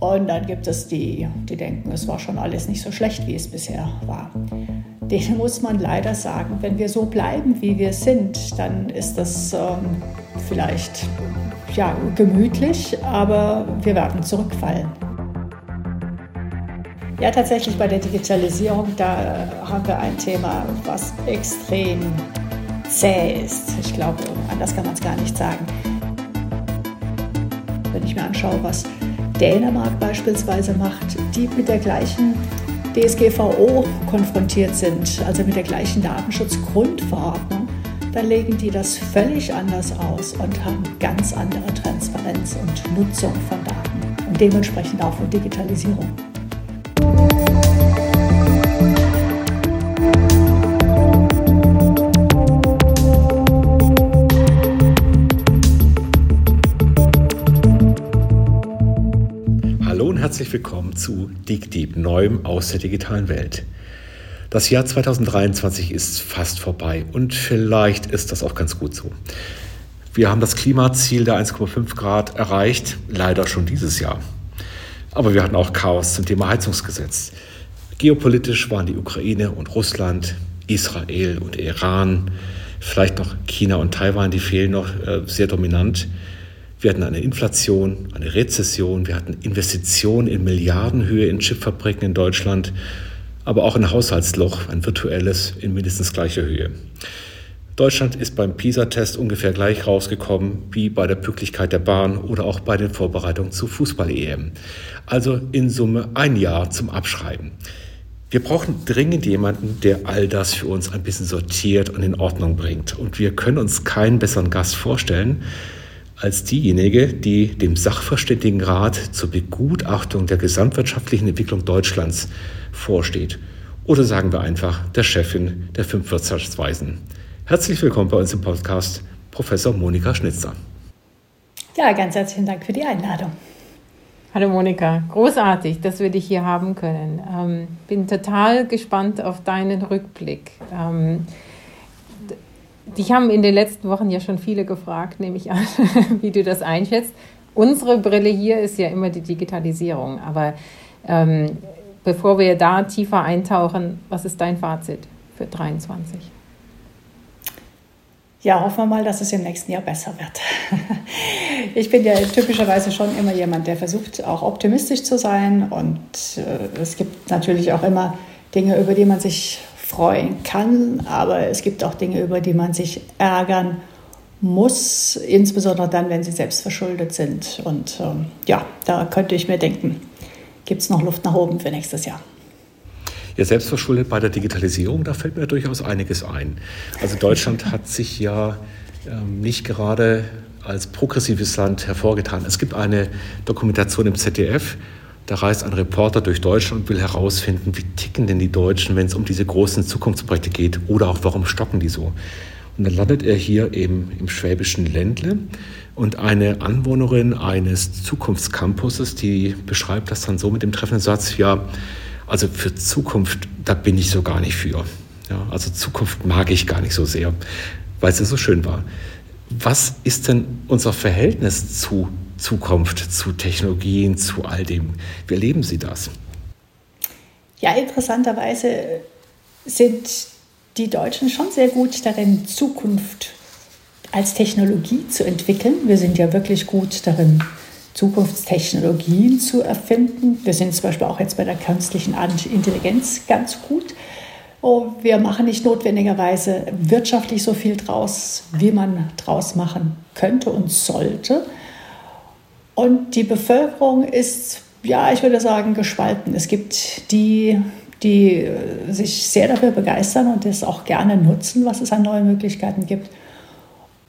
Und dann gibt es die, die denken, es war schon alles nicht so schlecht, wie es bisher war. Denen muss man leider sagen, wenn wir so bleiben, wie wir sind, dann ist das ähm, vielleicht ja, gemütlich, aber wir werden zurückfallen. Ja, tatsächlich bei der Digitalisierung, da haben wir ein Thema, was extrem zäh ist. Ich glaube, anders kann man es gar nicht sagen. Wenn ich mir anschaue, was Dänemark beispielsweise macht, die mit der gleichen DSGVO konfrontiert sind, also mit der gleichen Datenschutzgrundverordnung, dann legen die das völlig anders aus und haben ganz andere Transparenz und Nutzung von Daten und dementsprechend auch von Digitalisierung. Herzlich willkommen zu DigDeep, Neuem aus der digitalen Welt. Das Jahr 2023 ist fast vorbei und vielleicht ist das auch ganz gut so. Wir haben das Klimaziel der 1,5 Grad erreicht, leider schon dieses Jahr. Aber wir hatten auch Chaos zum Thema Heizungsgesetz. Geopolitisch waren die Ukraine und Russland, Israel und Iran, vielleicht noch China und Taiwan, die fehlen noch äh, sehr dominant. Wir hatten eine Inflation, eine Rezession, wir hatten Investitionen in Milliardenhöhe in Chipfabriken in Deutschland, aber auch ein Haushaltsloch, ein virtuelles in mindestens gleicher Höhe. Deutschland ist beim PISA-Test ungefähr gleich rausgekommen wie bei der Pünktlichkeit der Bahn oder auch bei den Vorbereitungen zur Fußball-EM. Also in Summe ein Jahr zum Abschreiben. Wir brauchen dringend jemanden, der all das für uns ein bisschen sortiert und in Ordnung bringt. Und wir können uns keinen besseren Gast vorstellen, als diejenige, die dem Sachverständigenrat zur Begutachtung der gesamtwirtschaftlichen Entwicklung Deutschlands vorsteht. Oder sagen wir einfach der Chefin der fünf Wirtschaftsweisen. Herzlich willkommen bei uns im Podcast, Professor Monika Schnitzer. Ja, ganz herzlichen Dank für die Einladung. Hallo Monika, großartig, dass wir dich hier haben können. Ähm, bin total gespannt auf deinen Rückblick. Ähm, Dich haben in den letzten Wochen ja schon viele gefragt, nehme ich an, wie du das einschätzt. Unsere Brille hier ist ja immer die Digitalisierung. Aber ähm, bevor wir da tiefer eintauchen, was ist dein Fazit für 2023? Ja, hoffen wir mal, dass es im nächsten Jahr besser wird. Ich bin ja typischerweise schon immer jemand, der versucht, auch optimistisch zu sein. Und äh, es gibt natürlich auch immer Dinge, über die man sich freuen kann, aber es gibt auch Dinge, über die man sich ärgern muss, insbesondere dann, wenn sie selbst verschuldet sind. Und ähm, ja, da könnte ich mir denken, gibt es noch Luft nach oben für nächstes Jahr. Ja, selbstverschuldet bei der Digitalisierung, da fällt mir durchaus einiges ein. Also Deutschland hat sich ja ähm, nicht gerade als progressives Land hervorgetan. Es gibt eine Dokumentation im ZDF, da reist ein Reporter durch Deutschland und will herausfinden, wie ticken denn die Deutschen, wenn es um diese großen Zukunftsprojekte geht oder auch warum stocken die so. Und dann landet er hier eben im schwäbischen Ländle und eine Anwohnerin eines Zukunftscampuses, die beschreibt das dann so mit dem treffenden Satz, ja, also für Zukunft, da bin ich so gar nicht für. Ja, also Zukunft mag ich gar nicht so sehr, weil es ja so schön war. Was ist denn unser Verhältnis zu Zukunft, zu Technologien, zu all dem. Wie erleben Sie das? Ja, interessanterweise sind die Deutschen schon sehr gut darin, Zukunft als Technologie zu entwickeln. Wir sind ja wirklich gut darin, Zukunftstechnologien zu erfinden. Wir sind zum Beispiel auch jetzt bei der künstlichen Intelligenz ganz gut. Oh, wir machen nicht notwendigerweise wirtschaftlich so viel draus, wie man draus machen könnte und sollte. Und die Bevölkerung ist, ja, ich würde sagen, gespalten. Es gibt die, die äh, sich sehr dafür begeistern und das auch gerne nutzen, was es an neuen Möglichkeiten gibt.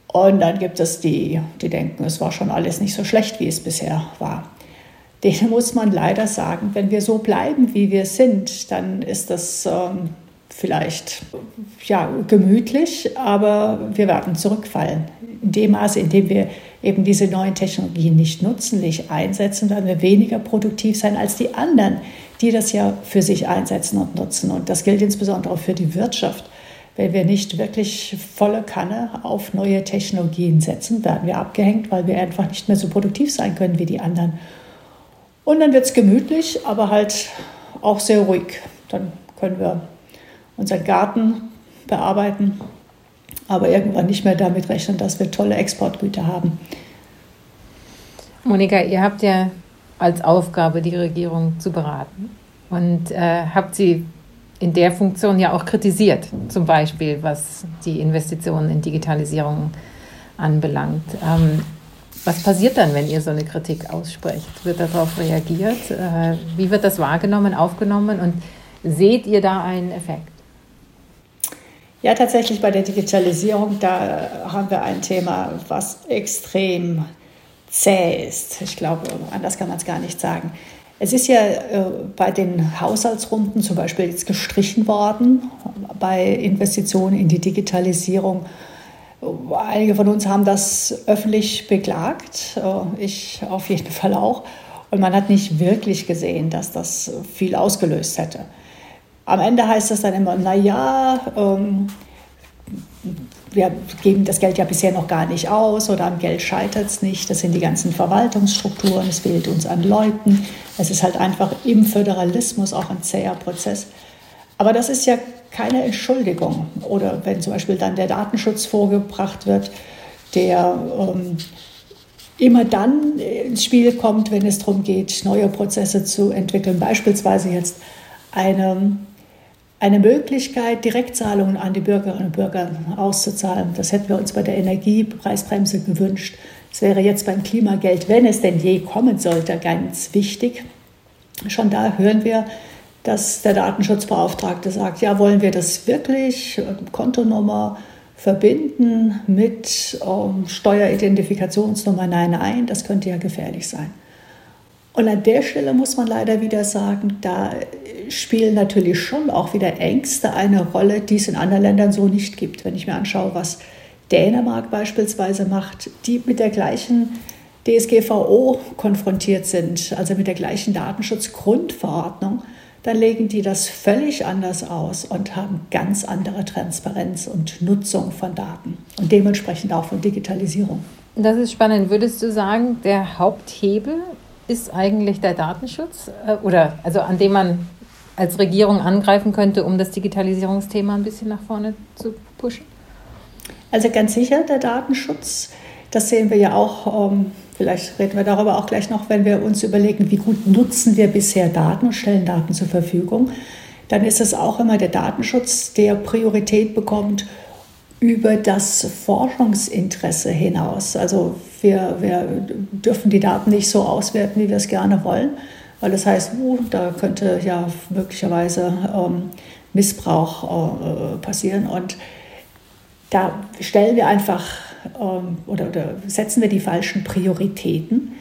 Und dann gibt es die, die denken, es war schon alles nicht so schlecht, wie es bisher war. Denen muss man leider sagen, wenn wir so bleiben, wie wir sind, dann ist das ähm, vielleicht ja, gemütlich, aber wir werden zurückfallen. In dem Maße, in dem wir eben diese neuen Technologien nicht nutzen, nicht einsetzen, werden wir weniger produktiv sein als die anderen, die das ja für sich einsetzen und nutzen. Und das gilt insbesondere auch für die Wirtschaft. wenn wir nicht wirklich volle Kanne auf neue Technologien setzen, werden wir abgehängt, weil wir einfach nicht mehr so produktiv sein können wie die anderen. Und dann wird es gemütlich, aber halt auch sehr ruhig. Dann können wir unseren Garten bearbeiten, aber irgendwann nicht mehr damit rechnen, dass wir tolle Exportgüter haben. Monika, ihr habt ja als Aufgabe, die Regierung zu beraten und äh, habt sie in der Funktion ja auch kritisiert, zum Beispiel was die Investitionen in Digitalisierung anbelangt. Ähm, was passiert dann, wenn ihr so eine Kritik aussprecht? Wird darauf reagiert? Äh, wie wird das wahrgenommen, aufgenommen und seht ihr da einen Effekt? Ja, tatsächlich bei der Digitalisierung, da haben wir ein Thema, was extrem zäh ist. Ich glaube, anders kann man es gar nicht sagen. Es ist ja äh, bei den Haushaltsrunden zum Beispiel jetzt gestrichen worden bei Investitionen in die Digitalisierung. Einige von uns haben das öffentlich beklagt, äh, ich auf jeden Fall auch. Und man hat nicht wirklich gesehen, dass das viel ausgelöst hätte. Am Ende heißt es dann immer, naja, ähm, wir geben das Geld ja bisher noch gar nicht aus oder am Geld scheitert es nicht. Das sind die ganzen Verwaltungsstrukturen, es fehlt uns an Leuten. Es ist halt einfach im Föderalismus auch ein zäher Prozess. Aber das ist ja keine Entschuldigung. Oder wenn zum Beispiel dann der Datenschutz vorgebracht wird, der ähm, immer dann ins Spiel kommt, wenn es darum geht, neue Prozesse zu entwickeln. Beispielsweise jetzt eine eine Möglichkeit, Direktzahlungen an die Bürgerinnen und Bürger auszuzahlen. Das hätten wir uns bei der Energiepreisbremse gewünscht. Das wäre jetzt beim Klimageld, wenn es denn je kommen sollte, ganz wichtig. Schon da hören wir, dass der Datenschutzbeauftragte sagt, ja, wollen wir das wirklich, Kontonummer verbinden mit ähm, Steueridentifikationsnummer? Nein, nein, das könnte ja gefährlich sein. Und an der Stelle muss man leider wieder sagen, da spielen natürlich schon auch wieder Ängste eine Rolle, die es in anderen Ländern so nicht gibt. Wenn ich mir anschaue, was Dänemark beispielsweise macht, die mit der gleichen DSGVO konfrontiert sind, also mit der gleichen Datenschutzgrundverordnung, dann legen die das völlig anders aus und haben ganz andere Transparenz und Nutzung von Daten und dementsprechend auch von Digitalisierung. Das ist spannend. Würdest du sagen, der Haupthebel ist eigentlich der Datenschutz äh, oder also an dem man als Regierung angreifen könnte, um das Digitalisierungsthema ein bisschen nach vorne zu pushen? Also ganz sicher der Datenschutz. Das sehen wir ja auch, ähm, vielleicht reden wir darüber auch gleich noch, wenn wir uns überlegen, wie gut nutzen wir bisher Daten und stellen Daten zur Verfügung. Dann ist es auch immer der Datenschutz, der Priorität bekommt über das Forschungsinteresse hinaus. Also wir, wir dürfen die Daten nicht so auswerten, wie wir es gerne wollen, weil das heißt, uh, da könnte ja möglicherweise ähm, Missbrauch äh, passieren. Und da stellen wir einfach ähm, oder, oder setzen wir die falschen Prioritäten.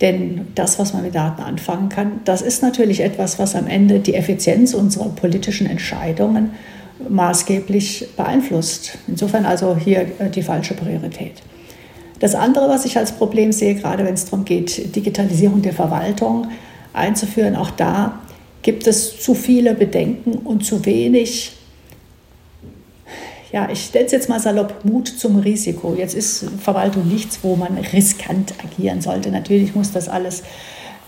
Denn das, was man mit Daten anfangen kann, das ist natürlich etwas, was am Ende die Effizienz unserer politischen Entscheidungen maßgeblich beeinflusst. Insofern also hier äh, die falsche Priorität. Das andere, was ich als Problem sehe, gerade wenn es darum geht, Digitalisierung der Verwaltung einzuführen, auch da gibt es zu viele Bedenken und zu wenig, ja, ich stelle es jetzt mal salopp, Mut zum Risiko. Jetzt ist Verwaltung nichts, wo man riskant agieren sollte. Natürlich muss das alles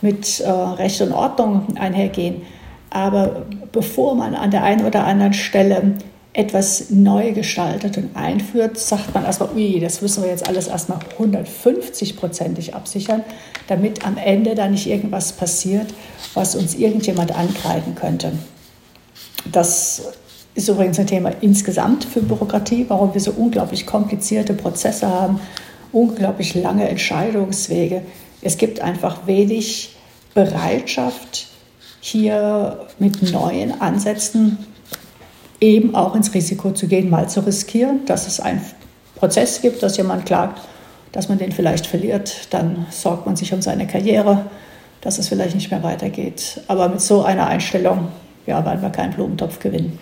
mit äh, Recht und Ordnung einhergehen. Aber bevor man an der einen oder anderen Stelle etwas neu gestaltet und einführt, sagt man erstmal, ui, das müssen wir jetzt alles erstmal 150-prozentig absichern, damit am Ende da nicht irgendwas passiert, was uns irgendjemand angreifen könnte. Das ist übrigens ein Thema insgesamt für Bürokratie, warum wir so unglaublich komplizierte Prozesse haben, unglaublich lange Entscheidungswege. Es gibt einfach wenig Bereitschaft, hier mit neuen Ansätzen eben auch ins Risiko zu gehen, mal zu riskieren, dass es einen Prozess gibt, dass jemand klagt, dass man den vielleicht verliert, dann sorgt man sich um seine Karriere, dass es vielleicht nicht mehr weitergeht. Aber mit so einer Einstellung ja, werden wir keinen Blumentopf gewinnen.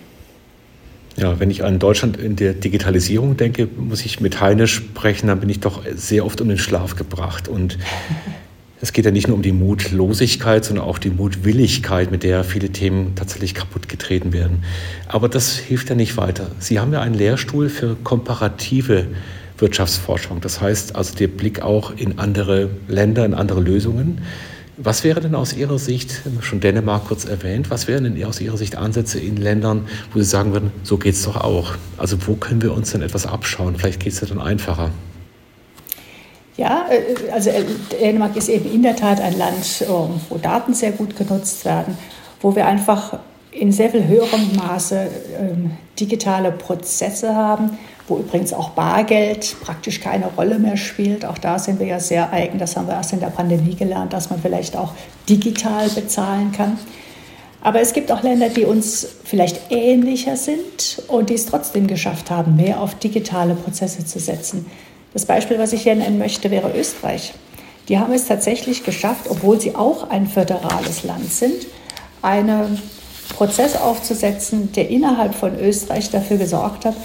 Ja, wenn ich an Deutschland in der Digitalisierung denke, muss ich mit Heine sprechen, dann bin ich doch sehr oft um den Schlaf gebracht. Und Es geht ja nicht nur um die Mutlosigkeit, sondern auch die Mutwilligkeit, mit der viele Themen tatsächlich kaputt getreten werden. Aber das hilft ja nicht weiter. Sie haben ja einen Lehrstuhl für komparative Wirtschaftsforschung. Das heißt also der Blick auch in andere Länder, in andere Lösungen. Was wäre denn aus Ihrer Sicht, schon Dänemark kurz erwähnt, was wären denn aus Ihrer Sicht Ansätze in Ländern, wo Sie sagen würden, so geht es doch auch? Also wo können wir uns denn etwas abschauen? Vielleicht geht es ja dann einfacher. Ja, äh, also äh, Dänemark ist eben in der Tat ein Land, ähm, wo Daten sehr gut genutzt werden, wo wir einfach in sehr viel höherem Maße ähm, digitale Prozesse haben, wo übrigens auch Bargeld praktisch keine Rolle mehr spielt. Auch da sind wir ja sehr eigen. Das haben wir erst in der Pandemie gelernt, dass man vielleicht auch digital bezahlen kann. Aber es gibt auch Länder, die uns vielleicht ähnlicher sind und die es trotzdem geschafft haben, mehr auf digitale Prozesse zu setzen. Das Beispiel, was ich hier nennen möchte, wäre Österreich. Die haben es tatsächlich geschafft, obwohl sie auch ein föderales Land sind, einen Prozess aufzusetzen, der innerhalb von Österreich dafür gesorgt hat,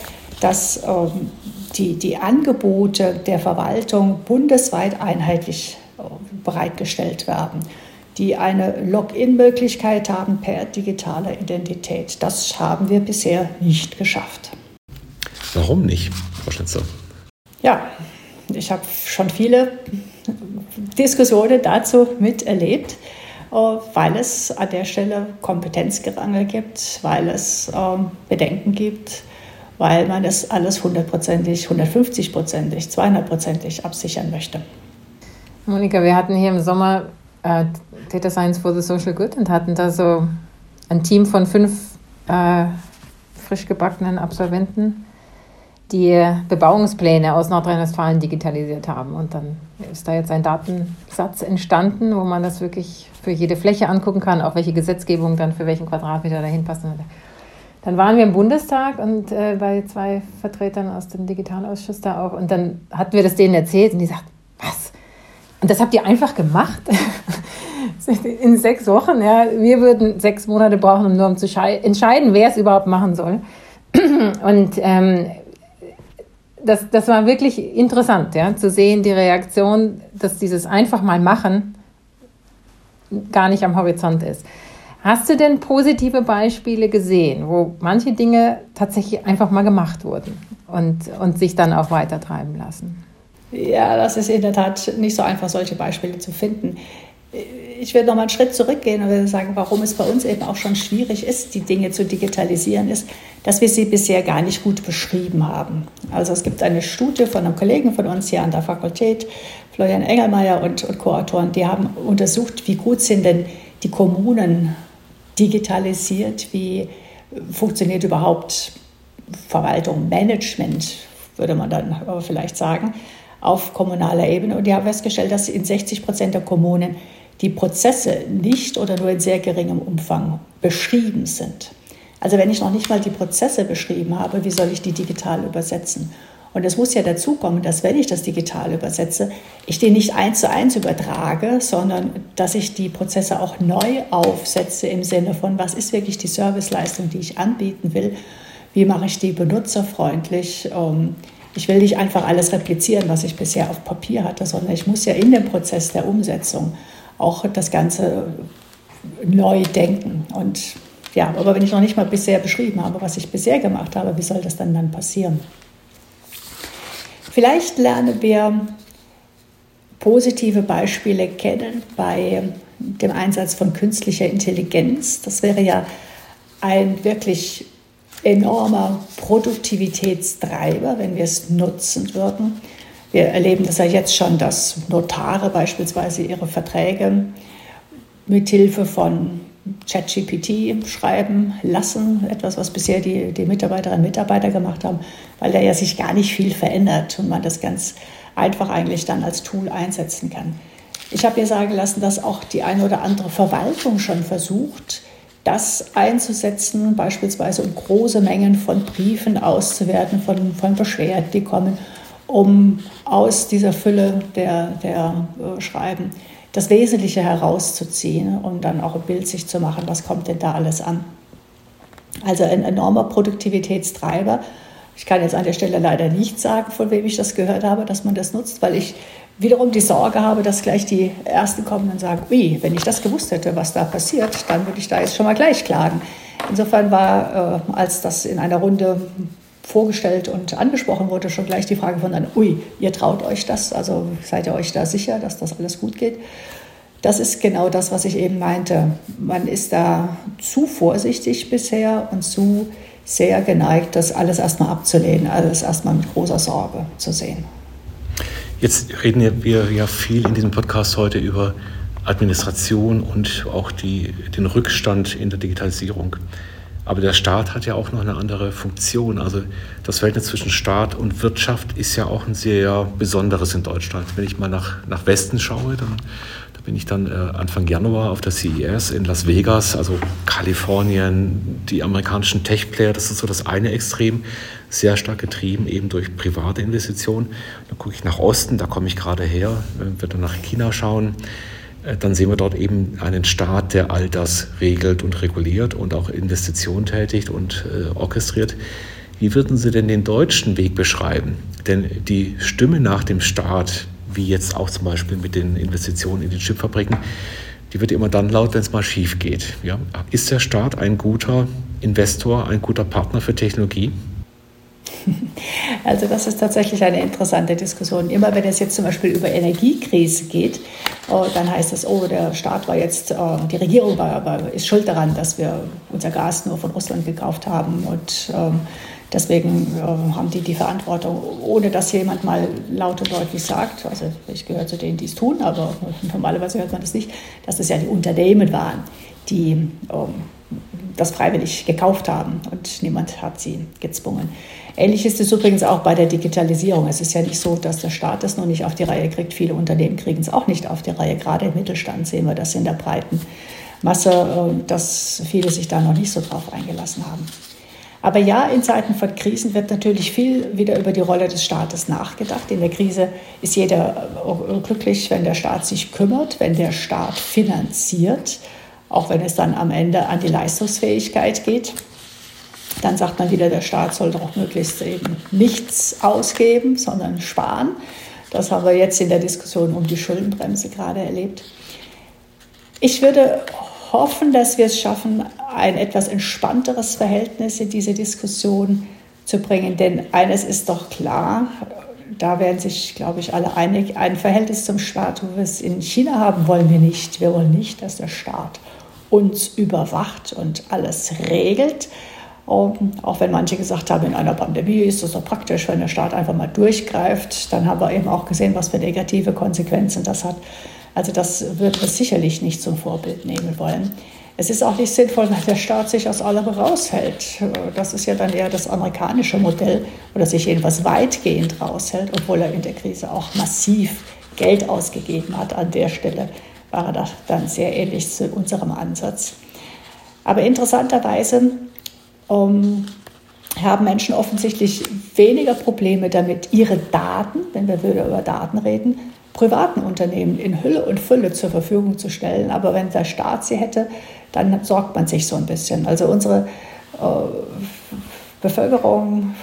dass ähm, die, die Angebote der Verwaltung bundesweit einheitlich äh, bereitgestellt werden, die eine Login-Möglichkeit haben per digitaler Identität. Das haben wir bisher nicht geschafft. Warum nicht, Frau Schnitzer? Ja, ich habe schon viele Diskussionen dazu miterlebt, äh, weil es an der Stelle Kompetenzgerangel gibt, weil es ähm, Bedenken gibt, weil man das alles hundertprozentig, 150-prozentig, 200-prozentig absichern möchte. Monika, wir hatten hier im Sommer äh, Data Science for the Social Good und hatten da so ein Team von fünf äh, frisch gebackenen Absolventen die Bebauungspläne aus Nordrhein-Westfalen digitalisiert haben. Und dann ist da jetzt ein Datensatz entstanden, wo man das wirklich für jede Fläche angucken kann, auch welche Gesetzgebung dann für welchen Quadratmeter dahin passt. Dann waren wir im Bundestag und äh, bei zwei Vertretern aus dem Digitalausschuss da auch. Und dann hatten wir das denen erzählt und die sagten, was? Und das habt ihr einfach gemacht? In sechs Wochen, ja. Wir würden sechs Monate brauchen, um nur um zu entscheiden, wer es überhaupt machen soll. Und ähm, das, das war wirklich interessant, ja, zu sehen, die Reaktion, dass dieses einfach mal machen gar nicht am Horizont ist. Hast du denn positive Beispiele gesehen, wo manche Dinge tatsächlich einfach mal gemacht wurden und, und sich dann auch weitertreiben lassen? Ja, das ist in der Tat nicht so einfach, solche Beispiele zu finden ich würde noch mal einen Schritt zurückgehen und würde sagen, warum es bei uns eben auch schon schwierig ist, die Dinge zu digitalisieren, ist, dass wir sie bisher gar nicht gut beschrieben haben. Also es gibt eine Studie von einem Kollegen von uns hier an der Fakultät, Florian Engelmeier und, und Co-Autoren, die haben untersucht, wie gut sind denn die Kommunen digitalisiert, wie funktioniert überhaupt Verwaltung, Management, würde man dann vielleicht sagen, auf kommunaler Ebene. Und die haben festgestellt, dass in 60 Prozent der Kommunen die Prozesse nicht oder nur in sehr geringem Umfang beschrieben sind. Also wenn ich noch nicht mal die Prozesse beschrieben habe, wie soll ich die digital übersetzen? Und es muss ja dazu kommen, dass wenn ich das digital übersetze, ich den nicht eins zu eins übertrage, sondern dass ich die Prozesse auch neu aufsetze im Sinne von, was ist wirklich die Serviceleistung, die ich anbieten will, wie mache ich die benutzerfreundlich. Ähm, ich will nicht einfach alles replizieren, was ich bisher auf Papier hatte, sondern ich muss ja in dem Prozess der Umsetzung auch das Ganze neu denken. Und ja, aber wenn ich noch nicht mal bisher beschrieben habe, was ich bisher gemacht habe, wie soll das dann dann passieren? Vielleicht lernen wir positive Beispiele kennen bei dem Einsatz von künstlicher Intelligenz. Das wäre ja ein wirklich enormer Produktivitätstreiber, wenn wir es nutzen würden. Wir erleben das ja jetzt schon, dass Notare beispielsweise ihre Verträge mit Hilfe von ChatGPT schreiben lassen, etwas, was bisher die, die Mitarbeiterinnen und Mitarbeiter gemacht haben, weil da ja sich gar nicht viel verändert und man das ganz einfach eigentlich dann als Tool einsetzen kann. Ich habe mir sagen lassen, dass auch die eine oder andere Verwaltung schon versucht, das einzusetzen, beispielsweise um große Mengen von Briefen auszuwerten, von, von Beschwerden, die kommen um aus dieser Fülle der, der äh, Schreiben das Wesentliche herauszuziehen und dann auch ein Bild sich zu machen, was kommt denn da alles an. Also ein enormer Produktivitätstreiber, Ich kann jetzt an der Stelle leider nicht sagen, von wem ich das gehört habe, dass man das nutzt, weil ich wiederum die Sorge habe, dass gleich die Ersten kommen und sagen, ui, wenn ich das gewusst hätte, was da passiert, dann würde ich da jetzt schon mal gleich klagen. Insofern war, äh, als das in einer Runde vorgestellt und angesprochen wurde, schon gleich die Frage von dann, ui, ihr traut euch das, also seid ihr euch da sicher, dass das alles gut geht? Das ist genau das, was ich eben meinte. Man ist da zu vorsichtig bisher und zu sehr geneigt, das alles erstmal abzulehnen, alles erstmal mit großer Sorge zu sehen. Jetzt reden wir ja viel in diesem Podcast heute über Administration und auch die, den Rückstand in der Digitalisierung. Aber der Staat hat ja auch noch eine andere Funktion. Also das Verhältnis zwischen Staat und Wirtschaft ist ja auch ein sehr besonderes in Deutschland. Wenn ich mal nach, nach Westen schaue, dann da bin ich dann äh, Anfang Januar auf der CES in Las Vegas, also Kalifornien, die amerikanischen Tech-Player, das ist so das eine Extrem, sehr stark getrieben eben durch private Investitionen. Dann gucke ich nach Osten, da komme ich gerade her, wenn wir dann nach China schauen äh, dann sehen wir dort eben einen Staat, der all das regelt und reguliert und auch Investitionen tätigt und äh, orchestriert. Wie würden Sie denn den deutschen Weg beschreiben? Denn die Stimme nach dem Staat, wie jetzt auch zum Beispiel mit den Investitionen in den Chipfabriken, die wird immer dann laut, wenn es mal schief geht. Ja? Ist der Staat ein guter Investor, ein guter Partner für Technologie? Also das ist tatsächlich eine interessante Diskussion. Immer wenn es jetzt zum Beispiel über Energiekrise geht, oh, dann heißt es, oh, der Staat war jetzt, äh, die Regierung war, war, ist schuld daran, dass wir unser Gas nur von Russland gekauft haben und ähm, deswegen äh, haben die die Verantwortung, ohne dass jemand mal laut und deutlich sagt, also ich gehöre zu denen, die es tun, aber normalerweise hört man das nicht, dass es ja die Unternehmen waren, die ähm, das freiwillig gekauft haben und niemand hat sie gezwungen. Ähnlich ist es übrigens auch bei der Digitalisierung. Es ist ja nicht so, dass der Staat das noch nicht auf die Reihe kriegt. Viele Unternehmen kriegen es auch nicht auf die Reihe. Gerade im Mittelstand sehen wir das in der breiten Masse, äh, dass viele sich da noch nicht so drauf eingelassen haben. Aber ja, in Zeiten von Krisen wird natürlich viel wieder über die Rolle des Staates nachgedacht. In der Krise ist jeder äh, glücklich, wenn der Staat sich kümmert, wenn der Staat finanziert, auch wenn es dann am Ende an die Leistungsfähigkeit geht. Dann sagt man wieder, der Staat soll doch möglichst eben nichts ausgeben, sondern sparen. Das haben wir jetzt in der Diskussion um die Schuldenbremse gerade erlebt. Ich würde hoffen, dass wir es schaffen, ein etwas entspannteres Verhältnis in diese Diskussion zu bringen. Denn eines ist doch klar, da werden sich, glaube ich, alle einig, ein Verhältnis zum Staat, wo wir es in China haben, wollen wir nicht. Wir wollen nicht, dass der Staat uns überwacht und alles regelt. Ähm, auch wenn manche gesagt haben, in einer Pandemie ist es doch praktisch, wenn der Staat einfach mal durchgreift. Dann haben wir eben auch gesehen, was für negative Konsequenzen das hat. Also das wird wir sicherlich nicht zum Vorbild nehmen wollen. Es ist auch nicht sinnvoll, wenn der Staat sich aus allem raushält. Das ist ja dann eher das amerikanische Modell oder sich jedenfalls weitgehend raushält, obwohl er in der Krise auch massiv Geld ausgegeben hat. An der Stelle war er dann sehr ähnlich zu unserem Ansatz. Aber interessanterweise ähm, haben Menschen offensichtlich weniger Probleme damit, ihre Daten, wenn wir wieder über Daten reden, privaten Unternehmen in Hülle und Fülle zur Verfügung zu stellen. Aber wenn der Staat sie hätte, dann sorgt man sich so ein bisschen. Also unsere äh, Bevölkerung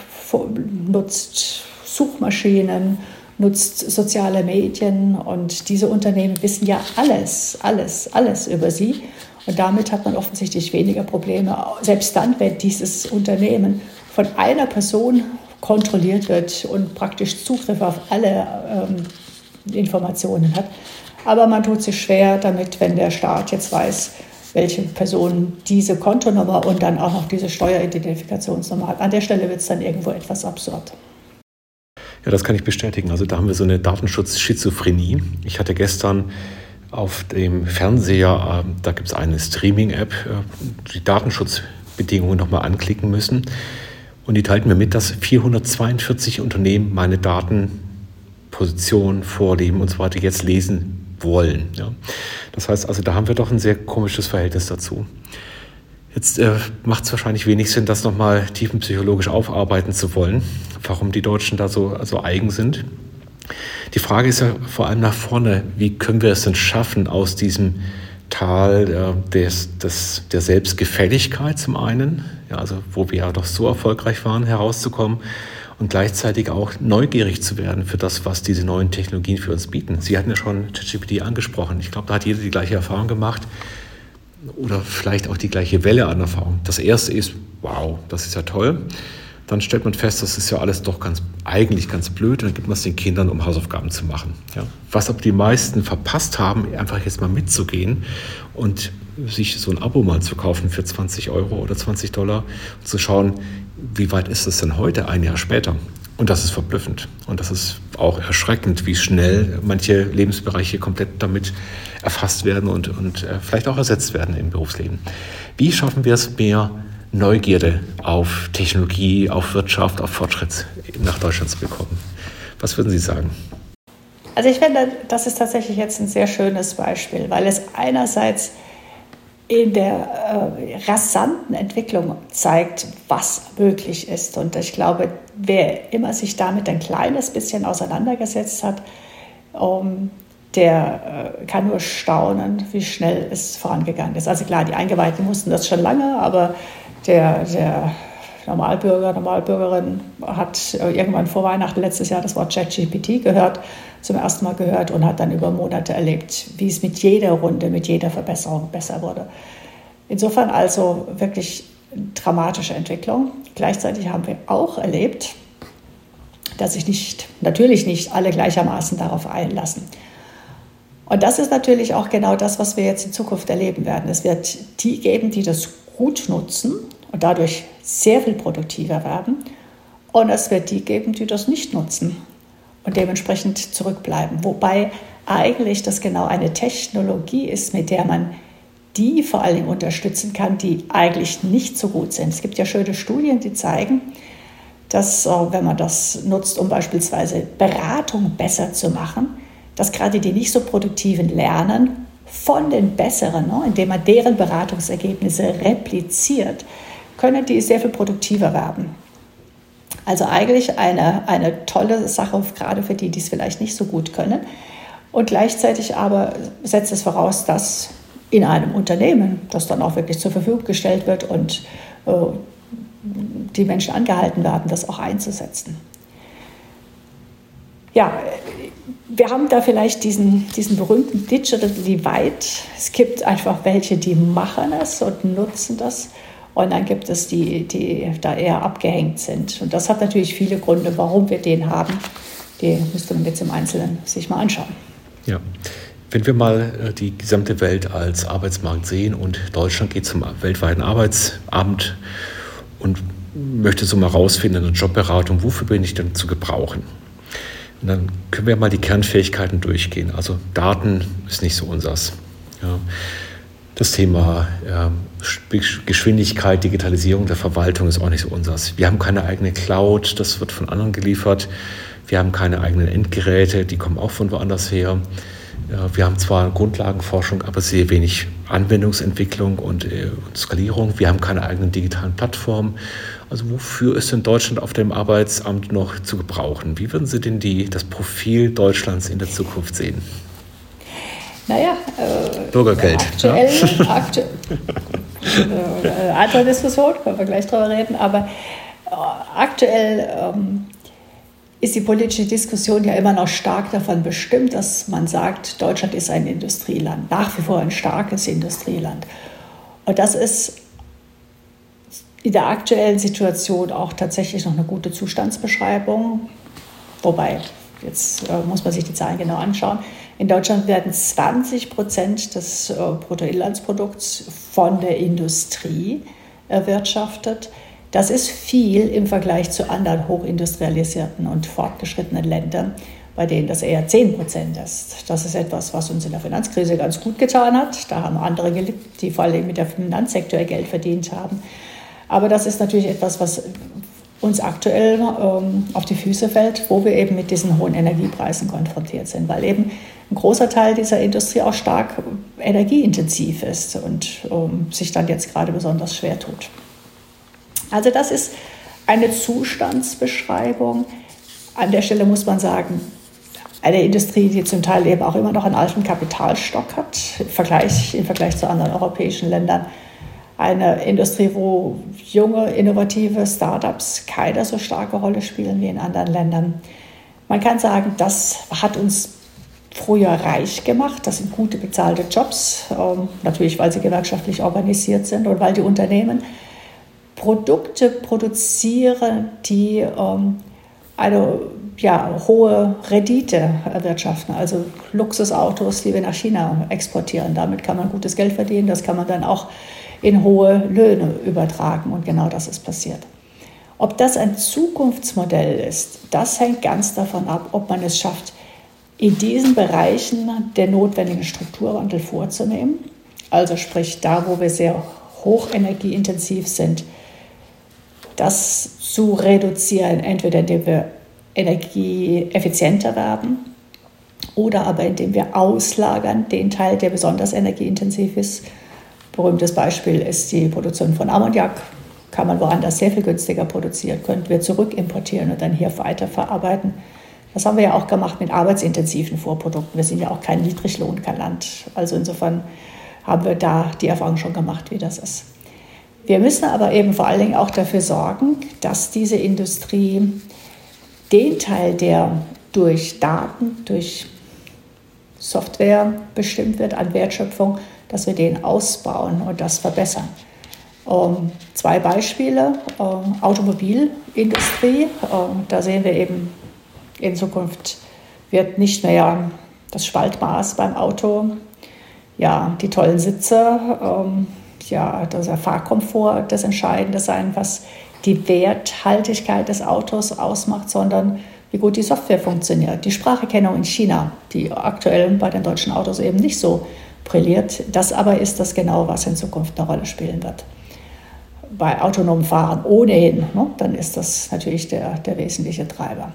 nutzt Suchmaschinen, nutzt soziale Medien und diese Unternehmen wissen ja alles, alles, alles über sie. Und damit hat man offensichtlich weniger Probleme, selbst dann, wenn dieses Unternehmen von einer Person kontrolliert wird und praktisch Zugriff auf alle ähm, Informationen hat. Aber man tut sich schwer damit, wenn der Staat jetzt weiß, welche Person diese Kontonummer und dann auch noch diese Steueridentifikationsnummer hat. An der Stelle wird es dann irgendwo etwas absurd. Ja, das kann ich bestätigen. Also da haben wir so eine Datenschutz-Schizophrenie. Ich hatte gestern auf dem Fernseher, äh, da gibt es eine Streaming-App, äh, die Datenschutzbedingungen nochmal anklicken müssen. Und die teilten mir mit, dass 442 Unternehmen meine Datenposition, Vorleben und so weiter jetzt lesen wollen. Ja. Das heißt also, da haben wir doch ein sehr komisches Verhältnis dazu. Jetzt äh, macht es wahrscheinlich wenig Sinn, das nochmal tiefenpsychologisch aufarbeiten zu wollen, warum die Deutschen da so also eigen sind. Die Frage ist ja vor allem nach vorne, wie können wir es denn schaffen, aus diesem Tal äh, des, des, der Selbstgefälligkeit zum einen, ja, also wo wir ja doch so erfolgreich waren, herauszukommen und gleichzeitig auch neugierig zu werden für das, was diese neuen Technologien für uns bieten. Sie hatten ja schon ChatGPT angesprochen. Ich glaube, da hat jeder die gleiche Erfahrung gemacht oder vielleicht auch die gleiche Welle an Erfahrung. Das erste ist, wow, das ist ja toll. Dann stellt man fest, das ist ja alles doch ganz, eigentlich ganz blöd. Und dann gibt man es den Kindern, um Hausaufgaben zu machen. Ja. Was aber die meisten verpasst haben, einfach jetzt mal mitzugehen und sich so ein Abo mal zu kaufen für 20 Euro oder 20 Dollar und zu schauen, wie weit ist es denn heute, ein Jahr später? Und das ist verblüffend. Und das ist auch erschreckend, wie schnell manche Lebensbereiche komplett damit erfasst werden und, und äh, vielleicht auch ersetzt werden im Berufsleben. Wie schaffen wir es, mehr Neugierde auf Technologie, auf Wirtschaft, auf Fortschritt nach Deutschland zu bekommen? Was würden Sie sagen? Also ich finde, das ist tatsächlich jetzt ein sehr schönes Beispiel, weil es einerseits in der äh, rasanten Entwicklung zeigt, was möglich ist. Und ich glaube, wer immer sich damit ein kleines bisschen auseinandergesetzt hat, um, der äh, kann nur staunen, wie schnell es vorangegangen ist. Also klar, die Eingeweihten mussten das schon lange, aber der, der Normalbürger, Normalbürgerin hat irgendwann vor Weihnachten letztes Jahr das Wort ChatGPT gehört, zum ersten Mal gehört und hat dann über Monate erlebt, wie es mit jeder Runde, mit jeder Verbesserung besser wurde. Insofern also wirklich dramatische Entwicklung. Gleichzeitig haben wir auch erlebt, dass sich nicht, natürlich nicht alle gleichermaßen darauf einlassen. Und das ist natürlich auch genau das, was wir jetzt in Zukunft erleben werden. Es wird die geben, die das gut nutzen und dadurch sehr viel produktiver werden. Und es wird die geben, die das nicht nutzen und dementsprechend zurückbleiben. Wobei eigentlich das genau eine Technologie ist, mit der man die vor allem unterstützen kann, die eigentlich nicht so gut sind. Es gibt ja schöne Studien, die zeigen, dass äh, wenn man das nutzt, um beispielsweise Beratung besser zu machen, dass gerade die nicht so produktiven lernen von den besseren, ne, indem man deren Beratungsergebnisse repliziert, können die sehr viel produktiver werden. Also eigentlich eine, eine tolle Sache, gerade für die, die es vielleicht nicht so gut können. Und gleichzeitig aber setzt es voraus, dass in einem Unternehmen, das dann auch wirklich zur Verfügung gestellt wird und äh, die Menschen angehalten werden, das auch einzusetzen. Ja, wir haben da vielleicht diesen, diesen berühmten Digital Divide. Es gibt einfach welche, die machen es und nutzen das. Und dann gibt es die, die da eher abgehängt sind. Und das hat natürlich viele Gründe, warum wir den haben. Die müsste man jetzt im Einzelnen sich mal anschauen. Ja. Wenn wir mal äh, die gesamte Welt als Arbeitsmarkt sehen und Deutschland geht zum weltweiten Arbeitsamt und möchte so mal rausfinden, eine Jobberatung, wofür bin ich denn zu gebrauchen? Und dann können wir mal die Kernfähigkeiten durchgehen. Also Daten ist nicht so unsers. Ja. Das Thema ja, Geschwindigkeit, Digitalisierung der Verwaltung ist auch nicht so unsers. Wir haben keine eigene Cloud, das wird von anderen geliefert. Wir haben keine eigenen Endgeräte, die kommen auch von woanders her. Wir haben zwar Grundlagenforschung, aber sehr wenig Anwendungsentwicklung und, äh, und Skalierung. Wir haben keine eigenen digitalen Plattformen. Also wofür ist in Deutschland auf dem Arbeitsamt noch zu gebrauchen? Wie würden Sie denn die, das Profil Deutschlands in der Zukunft sehen? Naja, äh, Bürgergeld. Aktuell, ja? aktu äh, andere Diskussion, können wir gleich drüber reden, aber äh, aktuell ähm, ist die politische Diskussion ja immer noch stark davon bestimmt, dass man sagt, Deutschland ist ein Industrieland, nach wie vor ein starkes Industrieland. Und das ist in der aktuellen Situation auch tatsächlich noch eine gute Zustandsbeschreibung, wobei jetzt äh, muss man sich die Zahlen genau anschauen. In Deutschland werden 20 Prozent des äh, Bruttoinlandsprodukts von der Industrie erwirtschaftet. Das ist viel im Vergleich zu anderen hochindustrialisierten und fortgeschrittenen Ländern, bei denen das eher 10 Prozent ist. Das ist etwas, was uns in der Finanzkrise ganz gut getan hat. Da haben andere geliebt, die vor allem mit dem Finanzsektor Geld verdient haben. Aber das ist natürlich etwas, was uns aktuell ähm, auf die Füße fällt, wo wir eben mit diesen hohen Energiepreisen konfrontiert sind, weil eben ein großer Teil dieser Industrie auch stark energieintensiv ist und ähm, sich dann jetzt gerade besonders schwer tut. Also das ist eine Zustandsbeschreibung. An der Stelle muss man sagen, eine Industrie, die zum Teil eben auch immer noch einen alten Kapitalstock hat, im Vergleich, im Vergleich zu anderen europäischen Ländern. eine Industrie, wo junge, innovative Startups keine so starke Rolle spielen wie in anderen Ländern. Man kann sagen, das hat uns früher reich gemacht. Das sind gute bezahlte Jobs, ähm, natürlich weil sie gewerkschaftlich organisiert sind und weil die Unternehmen Produkte produzieren, die ähm, eine ja, hohe Rendite erwirtschaften, also Luxusautos, die wir nach China exportieren. Damit kann man gutes Geld verdienen, das kann man dann auch in hohe Löhne übertragen und genau das ist passiert. Ob das ein Zukunftsmodell ist, das hängt ganz davon ab, ob man es schafft, in diesen Bereichen den notwendigen Strukturwandel vorzunehmen. Also sprich da, wo wir sehr hochenergieintensiv sind, das zu reduzieren, entweder indem wir energieeffizienter werden oder aber indem wir auslagern den Teil, der besonders energieintensiv ist. Berühmtes Beispiel ist die Produktion von Ammoniak. Kann man woanders sehr viel günstiger produzieren, könnten wir zurückimportieren und dann hier weiterverarbeiten. Das haben wir ja auch gemacht mit arbeitsintensiven Vorprodukten. Wir sind ja auch kein Niedriglohnland. Also insofern haben wir da die Erfahrung schon gemacht, wie das ist. Wir müssen aber eben vor allen Dingen auch dafür sorgen, dass diese Industrie den Teil, der durch Daten, durch Software bestimmt wird an Wertschöpfung, dass wir den ausbauen und das verbessern. Ähm, zwei Beispiele. Ähm, Automobilindustrie. Ähm, da sehen wir eben, in Zukunft wird nicht mehr das Spaltmaß beim Auto, ja, die tollen Sitze, ähm, ja der Fahrkomfort das Entscheidende sein, was die Werthaltigkeit des Autos ausmacht, sondern wie gut die Software funktioniert. Die Spracherkennung in China, die aktuell bei den deutschen Autos eben nicht so brilliert, das aber ist das genau, was in Zukunft eine Rolle spielen wird. Bei autonomem Fahren ohnehin, ne, dann ist das natürlich der, der wesentliche Treiber.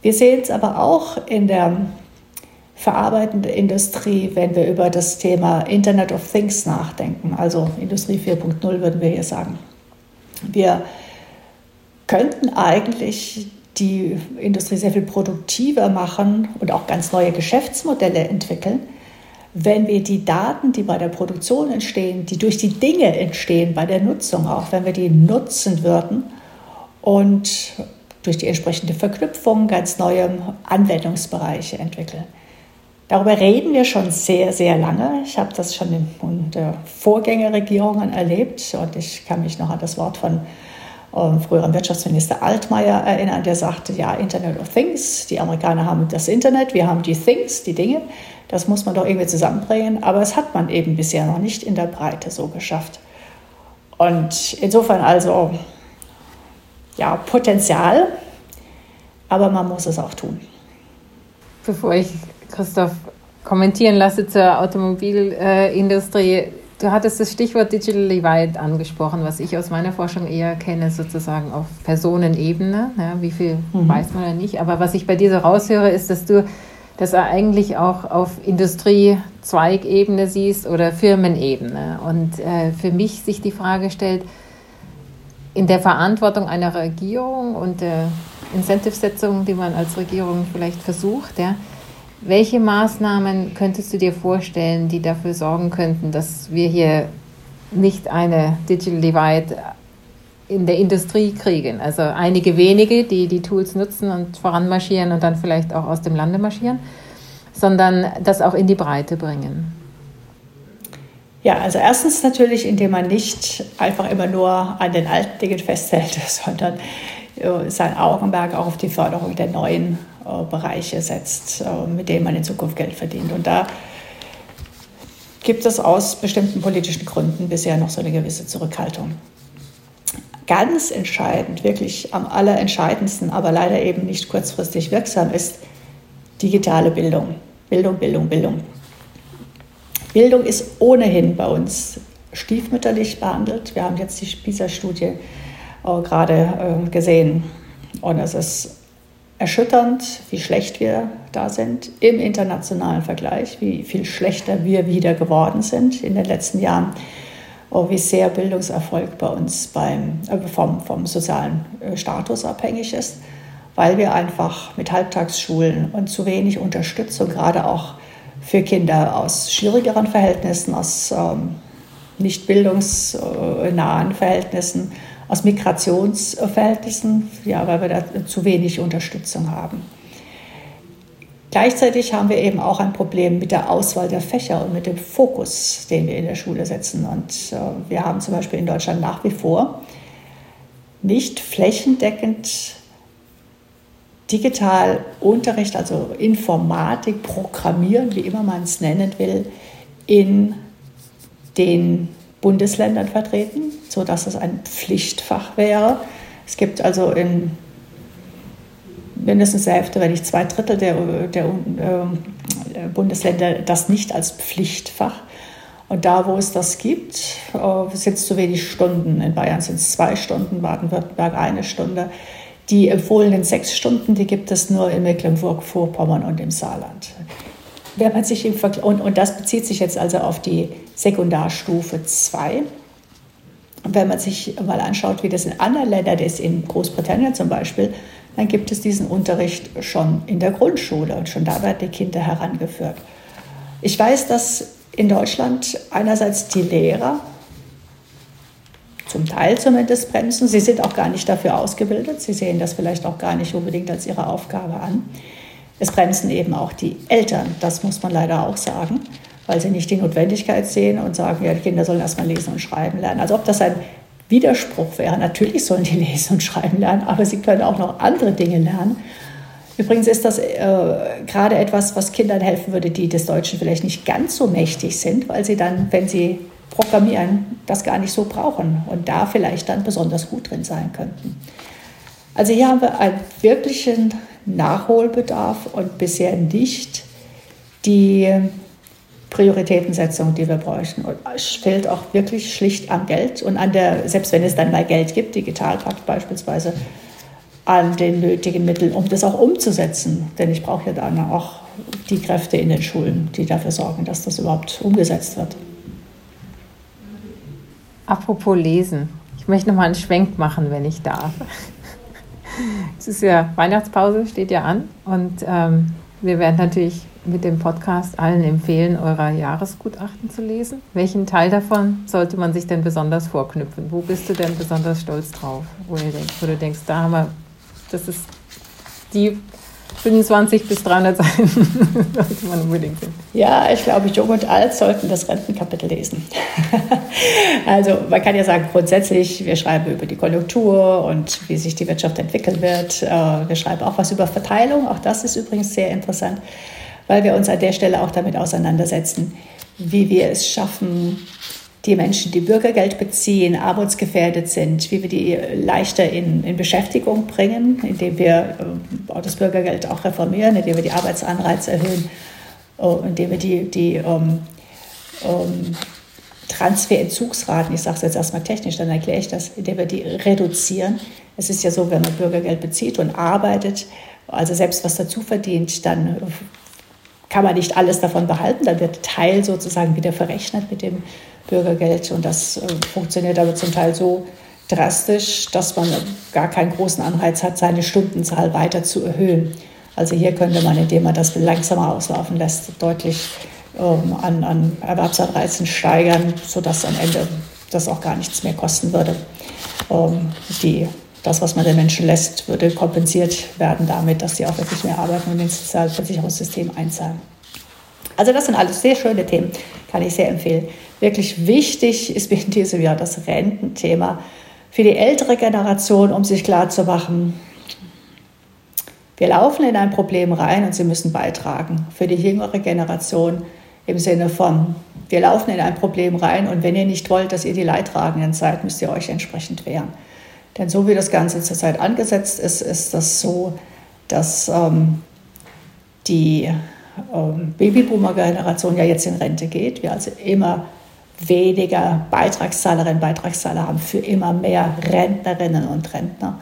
Wir sehen es aber auch in der verarbeitende Industrie, wenn wir über das Thema Internet of Things nachdenken, also Industrie 4.0 würden wir hier sagen. Wir könnten eigentlich die Industrie sehr viel produktiver machen und auch ganz neue Geschäftsmodelle entwickeln, wenn wir die Daten, die bei der Produktion entstehen, die durch die Dinge entstehen, bei der Nutzung auch, wenn wir die nutzen würden und durch die entsprechende Verknüpfung ganz neue Anwendungsbereiche entwickeln. Darüber reden wir schon sehr, sehr lange. Ich habe das schon in der Vorgängerregierungen erlebt und ich kann mich noch an das Wort von ähm, früheren Wirtschaftsminister Altmaier erinnern, der sagte, ja, Internet of Things, die Amerikaner haben das Internet, wir haben die Things, die Dinge, das muss man doch irgendwie zusammenbringen, aber es hat man eben bisher noch nicht in der Breite so geschafft. Und insofern also, ja, Potenzial, aber man muss es auch tun. Bevor ich Christoph kommentieren lasse zur Automobilindustrie. Du hattest das Stichwort Digital Divide angesprochen, was ich aus meiner Forschung eher kenne, sozusagen auf Personenebene. Ja, wie viel mhm. weiß man ja nicht. Aber was ich bei dir so raushöre, ist, dass du das eigentlich auch auf Industriezweigebene siehst oder Firmenebene. Und äh, für mich sich die Frage stellt, in der Verantwortung einer Regierung und der Incentive-Setzung, die man als Regierung vielleicht versucht, ja, welche Maßnahmen könntest du dir vorstellen, die dafür sorgen könnten, dass wir hier nicht eine Digital Divide in der Industrie kriegen? Also einige wenige, die die Tools nutzen und voranmarschieren und dann vielleicht auch aus dem Lande marschieren, sondern das auch in die Breite bringen. Ja, also erstens natürlich, indem man nicht einfach immer nur an den alten Dingen festhält, sondern äh, sein Augenmerk auch auf die Förderung der neuen Bereiche setzt, äh, mit denen man in Zukunft Geld verdient. Und da gibt es aus bestimmten politischen Gründen bisher noch so eine gewisse Zurückhaltung. Ganz entscheidend, wirklich am allerentscheidendsten, aber leider eben nicht kurzfristig wirksam ist digitale Bildung. Bildung, Bildung, Bildung. Bildung ist ohnehin bei uns stiefmütterlich behandelt. Wir haben jetzt die PISA-Studie äh, gerade äh, gesehen und es ist erschütternd, wie schlecht wir da sind im internationalen Vergleich, wie viel schlechter wir wieder geworden sind in den letzten Jahren, oh, wie sehr Bildungserfolg bei uns beim, äh, vom, vom sozialen äh, Status abhängig ist, weil wir einfach mit Halbtagsschulen und zu wenig Unterstützung, gerade auch für Kinder aus schwierigeren Verhältnissen, aus ähm, nicht bildungsnahen Verhältnissen, aus Migrationsverhältnissen, ja, weil wir da zu wenig Unterstützung haben. Gleichzeitig haben wir eben auch ein Problem mit der Auswahl der Fächer und mit dem Fokus, den wir in der Schule setzen. Und äh, wir haben zum Beispiel in Deutschland nach wie vor nicht flächendeckend digital Unterricht, also Informatik, Programmieren, wie immer man es nennen will, in den Bundesländern vertreten, sodass es ein Pflichtfach wäre. Es gibt also in mindestens der Hälfte, wenn nicht zwei Drittel der, der äh, Bundesländer das nicht als Pflichtfach. Und da, wo es das gibt, äh, sind es zu wenig Stunden. In Bayern sind es zwei Stunden, Baden-Württemberg eine Stunde. Die empfohlenen sechs Stunden, die gibt es nur in Mecklenburg-Vorpommern und im Saarland. Wenn man sich im und, und das bezieht sich jetzt also auf die Sekundarstufe 2. Und wenn man sich mal anschaut, wie das in anderen Ländern ist, in Großbritannien zum Beispiel, dann gibt es diesen Unterricht schon in der Grundschule und schon da werden die Kinder herangeführt. Ich weiß, dass in Deutschland einerseits die Lehrer zum Teil zumindest bremsen. Sie sind auch gar nicht dafür ausgebildet. Sie sehen das vielleicht auch gar nicht unbedingt als ihre Aufgabe an. Es bremsen eben auch die Eltern, das muss man leider auch sagen, weil sie nicht die Notwendigkeit sehen und sagen, ja, die Kinder sollen erstmal lesen und schreiben lernen. Also ob das ein Widerspruch wäre. Natürlich sollen die lesen und schreiben lernen, aber sie können auch noch andere Dinge lernen. Übrigens ist das äh, gerade etwas, was Kindern helfen würde, die des Deutschen vielleicht nicht ganz so mächtig sind, weil sie dann, wenn sie programmieren, das gar nicht so brauchen und da vielleicht dann besonders gut drin sein könnten. Also hier haben wir einen wirklichen Nachholbedarf und bisher nicht die Prioritätensetzung, die wir bräuchten. Und es fehlt auch wirklich schlicht am Geld und an der, selbst wenn es dann mal Geld gibt, Digitalpakt beispielsweise, an den nötigen Mitteln, um das auch umzusetzen. Denn ich brauche ja dann auch die Kräfte in den Schulen, die dafür sorgen, dass das überhaupt umgesetzt wird. Apropos Lesen. Ich möchte noch mal einen Schwenk machen, wenn ich darf. Es ist ja Weihnachtspause, steht ja an. Und ähm, wir werden natürlich mit dem Podcast allen empfehlen, eurer Jahresgutachten zu lesen. Welchen Teil davon sollte man sich denn besonders vorknüpfen? Wo bist du denn besonders stolz drauf? Wo, wo du denkst, da haben wir, das ist die 25 bis 300 Seiten sollte man unbedingt sehen. Ja, ich glaube, Jung und Alt sollten das Rentenkapitel lesen. also man kann ja sagen, grundsätzlich, wir schreiben über die Konjunktur und wie sich die Wirtschaft entwickeln wird. Äh, wir schreiben auch was über Verteilung, auch das ist übrigens sehr interessant, weil wir uns an der Stelle auch damit auseinandersetzen, wie wir es schaffen, die Menschen, die Bürgergeld beziehen, armutsgefährdet sind, wie wir die leichter in, in Beschäftigung bringen, indem wir äh, das Bürgergeld auch reformieren, indem wir die Arbeitsanreize erhöhen, äh, indem wir die, die ähm, ähm, Transferentzugsraten, ich sage es jetzt erstmal technisch, dann erkläre ich das, indem wir die reduzieren. Es ist ja so, wenn man Bürgergeld bezieht und arbeitet, also selbst was dazu verdient, dann kann man nicht alles davon behalten, dann wird Teil sozusagen wieder verrechnet mit dem Bürgergeld. Und das äh, funktioniert aber zum Teil so drastisch, dass man gar keinen großen Anreiz hat, seine Stundenzahl weiter zu erhöhen. Also hier könnte man, indem man das langsamer auslaufen lässt, deutlich ähm, an, an Erwerbsanreizen steigern, sodass am Ende das auch gar nichts mehr kosten würde. Ähm, die, das, was man den Menschen lässt, würde kompensiert werden damit, dass sie auch wirklich mehr arbeiten und ins Sozialversicherungssystem einzahlen. Also das sind alles sehr schöne Themen, kann ich sehr empfehlen. Wirklich wichtig ist mir in diesem Jahr das Rententhema für die ältere Generation, um sich klarzumachen, wir laufen in ein Problem rein und sie müssen beitragen. Für die jüngere Generation im Sinne von, wir laufen in ein Problem rein und wenn ihr nicht wollt, dass ihr die Leidtragenden seid, müsst ihr euch entsprechend wehren. Denn so wie das Ganze zurzeit angesetzt ist, ist das so, dass ähm, die ähm, Babyboomer-Generation ja jetzt in Rente geht, wir also immer weniger Beitragszahlerinnen und Beitragszahler haben für immer mehr Rentnerinnen und Rentner.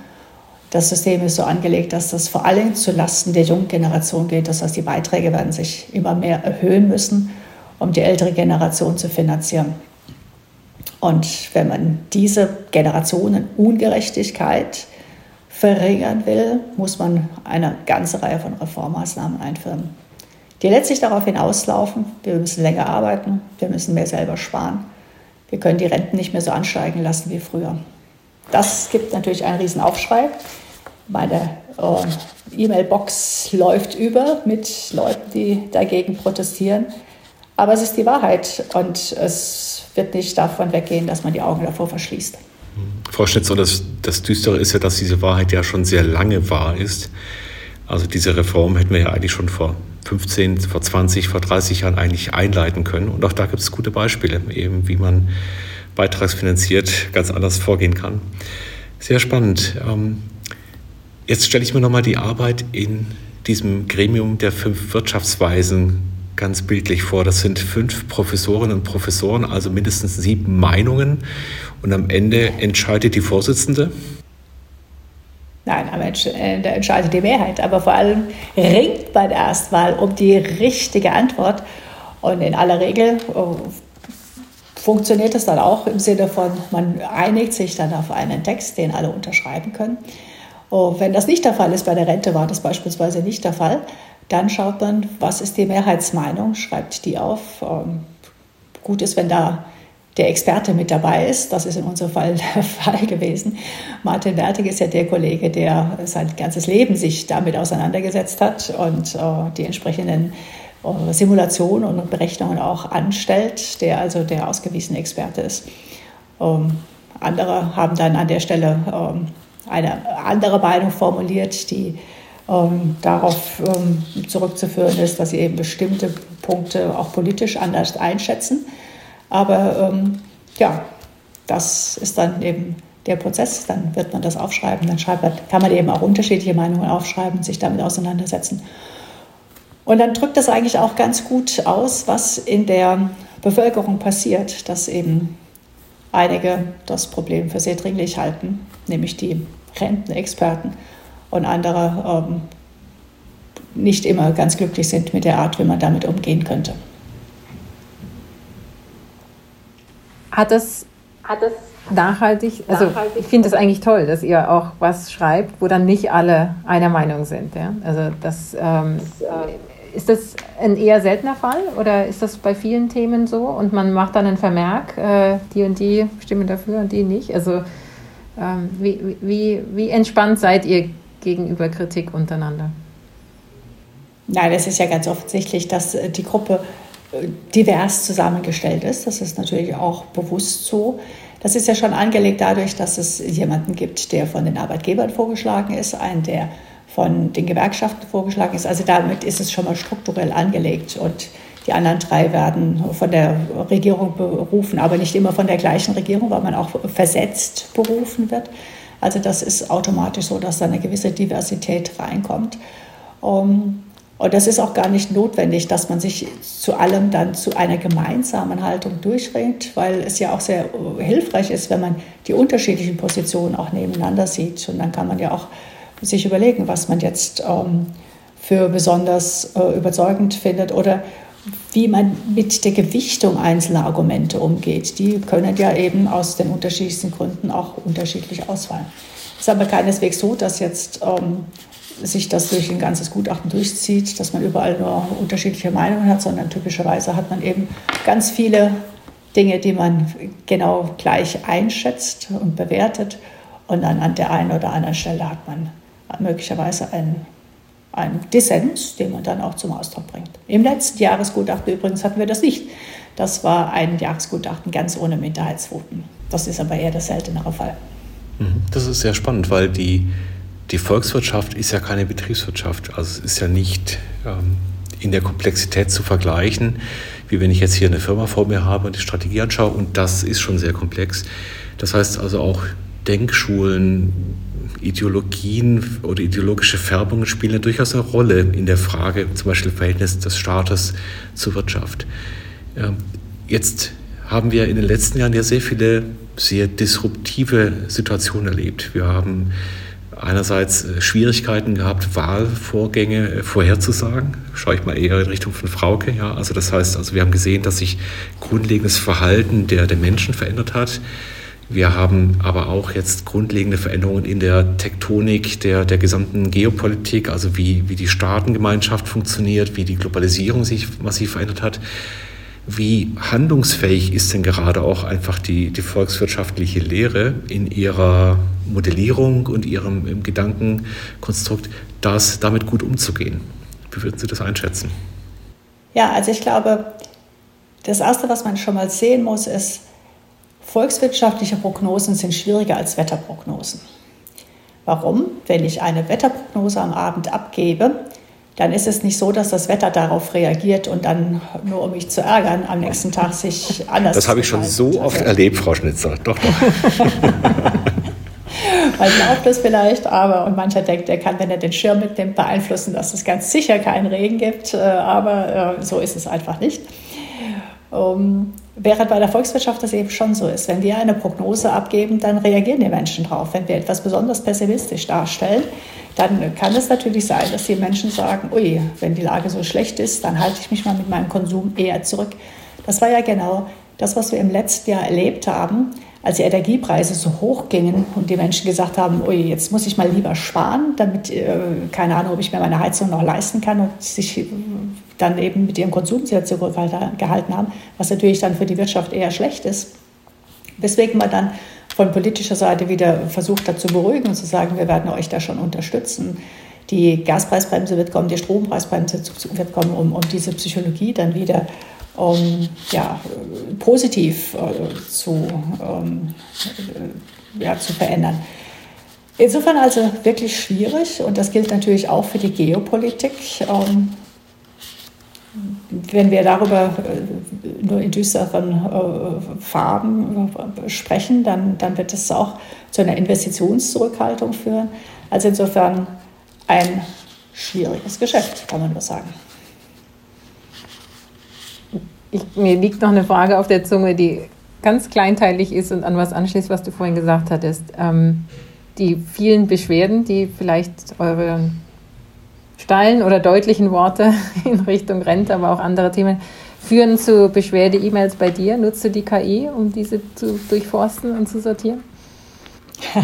Das System ist so angelegt, dass das vor allem zulasten der jungen Generation geht. Das heißt, die Beiträge werden sich immer mehr erhöhen müssen, um die ältere Generation zu finanzieren. Und wenn man diese Generationenungerechtigkeit verringern will, muss man eine ganze Reihe von Reformmaßnahmen einführen die letztlich darauf hinauslaufen, wir müssen länger arbeiten, wir müssen mehr selber sparen, wir können die Renten nicht mehr so ansteigen lassen wie früher. Das gibt natürlich einen riesen Aufschrei. Meine äh, E-Mail-Box läuft über mit Leuten, die dagegen protestieren. Aber es ist die Wahrheit und es wird nicht davon weggehen, dass man die Augen davor verschließt. Frau Schnitzer, das, das Düstere ist ja, dass diese Wahrheit ja schon sehr lange wahr ist. Also diese Reform hätten wir ja eigentlich schon vor 15, vor 20, vor 30 Jahren eigentlich einleiten können. Und auch da gibt es gute Beispiele, eben wie man beitragsfinanziert ganz anders vorgehen kann. Sehr spannend. Ähm, jetzt stelle ich mir nochmal die Arbeit in diesem Gremium der fünf Wirtschaftsweisen ganz bildlich vor. Das sind fünf Professorinnen und Professoren, also mindestens sieben Meinungen. Und am Ende entscheidet die Vorsitzende. Nein, Ende äh, entscheidet die Mehrheit. Aber vor allem ringt der Erstwahl um die richtige Antwort. Und in aller Regel äh, funktioniert es dann auch im Sinne von, man einigt sich dann auf einen Text, den alle unterschreiben können. Und wenn das nicht der Fall ist, bei der Rente war das beispielsweise nicht der Fall, dann schaut man, was ist die Mehrheitsmeinung, schreibt die auf. Ähm, gut ist, wenn da der Experte mit dabei ist. Das ist in unserem Fall der Fall gewesen. Martin Wertig ist ja der Kollege, der sein ganzes Leben sich damit auseinandergesetzt hat und äh, die entsprechenden äh, Simulationen und Berechnungen auch anstellt, der also der ausgewiesene Experte ist. Ähm, andere haben dann an der Stelle ähm, eine andere Meinung formuliert, die ähm, darauf ähm, zurückzuführen ist, dass sie eben bestimmte Punkte auch politisch anders einschätzen. Aber ähm, ja, das ist dann eben der Prozess. Dann wird man das aufschreiben, dann man, kann man eben auch unterschiedliche Meinungen aufschreiben sich damit auseinandersetzen. Und dann drückt das eigentlich auch ganz gut aus, was in der Bevölkerung passiert, dass eben einige das Problem für sehr dringlich halten, nämlich die Rentenexperten und andere ähm, nicht immer ganz glücklich sind mit der Art, wie man damit umgehen könnte. Hat das, hat das nachhaltig, also nachhaltig ich finde es eigentlich toll, dass ihr auch was schreibt, wo dann nicht alle einer Meinung sind. Ja? Also das, ähm, ist das ein eher seltener Fall oder ist das bei vielen Themen so und man macht dann einen Vermerk, äh, die und die stimmen dafür und die nicht? Also ähm, wie, wie, wie entspannt seid ihr gegenüber Kritik untereinander? Nein, es ist ja ganz offensichtlich, dass äh, die Gruppe äh, divers zusammengestellt ist. Das ist natürlich auch bewusst so. Das ist ja schon angelegt dadurch, dass es jemanden gibt, der von den Arbeitgebern vorgeschlagen ist, einen, der von den Gewerkschaften vorgeschlagen ist. Also damit ist es schon mal strukturell angelegt und die anderen drei werden von der Regierung berufen, aber nicht immer von der gleichen Regierung, weil man auch versetzt berufen wird. Also das ist automatisch so, dass da eine gewisse Diversität reinkommt. Um, und das ist auch gar nicht notwendig, dass man sich zu allem dann zu einer gemeinsamen Haltung durchringt, weil es ja auch sehr hilfreich ist, wenn man die unterschiedlichen Positionen auch nebeneinander sieht. Und dann kann man ja auch sich überlegen, was man jetzt ähm, für besonders äh, überzeugend findet oder wie man mit der Gewichtung einzelner Argumente umgeht. Die können ja eben aus den unterschiedlichsten Gründen auch unterschiedlich ausfallen. Es ist aber keineswegs so, dass jetzt ähm, sich das durch ein ganzes Gutachten durchzieht, dass man überall nur unterschiedliche Meinungen hat, sondern typischerweise hat man eben ganz viele Dinge, die man genau gleich einschätzt und bewertet. Und dann an der einen oder anderen Stelle hat man möglicherweise einen ein Dissens, den man dann auch zum Ausdruck bringt. Im letzten Jahresgutachten übrigens hatten wir das nicht. Das war ein Jahresgutachten ganz ohne Minderheitsvoten. Das ist aber eher der seltenere Fall. Mhm. Das ist sehr spannend, weil die, die Volkswirtschaft ist ja keine Betriebswirtschaft. Also es ist ja nicht ähm, in der Komplexität zu vergleichen, wie wenn ich jetzt hier eine Firma vor mir habe und die Strategie anschaue. Und das ist schon sehr komplex. Das heißt also auch Denkschulen, Ideologien oder ideologische Färbungen spielen ja durchaus eine Rolle in der Frage, zum Beispiel Verhältnis des Staates zur Wirtschaft. Jetzt haben wir in den letzten Jahren ja sehr viele sehr disruptive Situationen erlebt. Wir haben einerseits äh, Schwierigkeiten gehabt, Wahlvorgänge äh, vorherzusagen. Schaue ich mal eher in Richtung von Frauke. Ja, also das heißt, also wir haben gesehen, dass sich grundlegendes Verhalten der, der Menschen verändert hat. Wir haben aber auch jetzt grundlegende Veränderungen in der Tektonik der, der gesamten Geopolitik, also wie, wie die Staatengemeinschaft funktioniert, wie die Globalisierung sich massiv verändert hat. Wie handlungsfähig ist denn gerade auch einfach die, die volkswirtschaftliche Lehre in ihrer Modellierung und ihrem Gedankenkonstrukt, das damit gut umzugehen? Wie würden Sie das einschätzen? Ja, also ich glaube, das Erste, was man schon mal sehen muss, ist, volkswirtschaftliche Prognosen sind schwieriger als Wetterprognosen. Warum? Wenn ich eine Wetterprognose am Abend abgebe, dann ist es nicht so, dass das Wetter darauf reagiert und dann, nur um mich zu ärgern, am nächsten Tag sich anders. Das habe ich schon so oft also, erlebt, Frau Schnitzer. Doch, doch. Man glaubt es vielleicht, aber und mancher denkt, er kann, wenn er den Schirm mitnimmt, beeinflussen, dass es ganz sicher keinen Regen gibt. Äh, aber äh, so ist es einfach nicht. Um, während bei der Volkswirtschaft das eben schon so ist. Wenn wir eine Prognose abgeben, dann reagieren die Menschen drauf. Wenn wir etwas besonders pessimistisch darstellen, dann kann es natürlich sein, dass die Menschen sagen, ui, wenn die Lage so schlecht ist, dann halte ich mich mal mit meinem Konsum eher zurück. Das war ja genau das, was wir im letzten Jahr erlebt haben, als die Energiepreise so hoch gingen und die Menschen gesagt haben, ui, jetzt muss ich mal lieber sparen, damit, äh, keine Ahnung, ob ich mir meine Heizung noch leisten kann und sich dann eben mit ihrem Konsum sehr zurückgehalten haben, was natürlich dann für die Wirtschaft eher schlecht ist. Weswegen man dann von politischer Seite wieder versucht hat zu beruhigen und zu sagen, wir werden euch da schon unterstützen. Die Gaspreisbremse wird kommen, die Strompreisbremse wird kommen, um, um diese Psychologie dann wieder um, ja, positiv äh, zu, ähm, äh, ja, zu verändern. Insofern also wirklich schwierig und das gilt natürlich auch für die Geopolitik. Ähm, wenn wir darüber äh, nur in düsteren äh, Farben äh, sprechen, dann, dann wird es auch zu einer Investitionszurückhaltung führen. Also insofern ein schwieriges Geschäft, kann man nur sagen. Ich, mir liegt noch eine Frage auf der Zunge, die ganz kleinteilig ist und an was anschließt, was du vorhin gesagt hattest. Ähm, die vielen Beschwerden, die vielleicht eure steilen oder deutlichen Worte in Richtung Rente, aber auch andere Themen führen zu Beschwerde-E-Mails bei dir. Nutzt du die KI, um diese zu durchforsten und zu sortieren?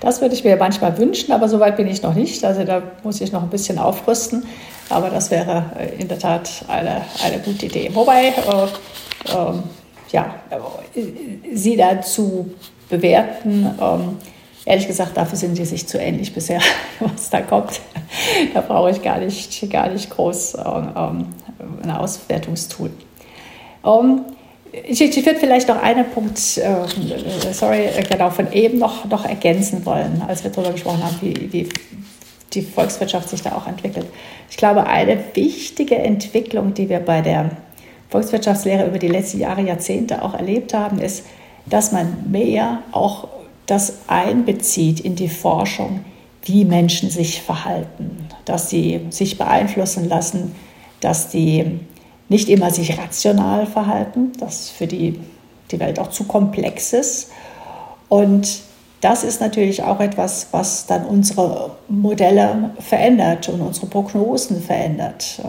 Das würde ich mir manchmal wünschen, aber soweit bin ich noch nicht. Also da muss ich noch ein bisschen aufrüsten. Aber das wäre äh, in der Tat eine, eine gute Idee. Wobei, äh, äh, ja, Sie dazu bewerten, ähm, Ehrlich gesagt, dafür sind die sich zu ähnlich bisher, was da kommt. Da brauche ich gar nicht, gar nicht groß ähm, ein Auswertungstool. Um, ich, ich würde vielleicht noch einen Punkt, äh, sorry, genau von eben noch, noch ergänzen wollen, als wir darüber gesprochen haben, wie, wie die Volkswirtschaft sich da auch entwickelt. Ich glaube, eine wichtige Entwicklung, die wir bei der Volkswirtschaftslehre über die letzten Jahre, Jahrzehnte auch erlebt haben, ist, dass man mehr auch das einbezieht in die Forschung, wie Menschen sich verhalten, dass sie sich beeinflussen lassen, dass sie nicht immer sich rational verhalten, dass für die die Welt auch zu komplex ist. Und das ist natürlich auch etwas, was dann unsere Modelle verändert und unsere Prognosen verändert.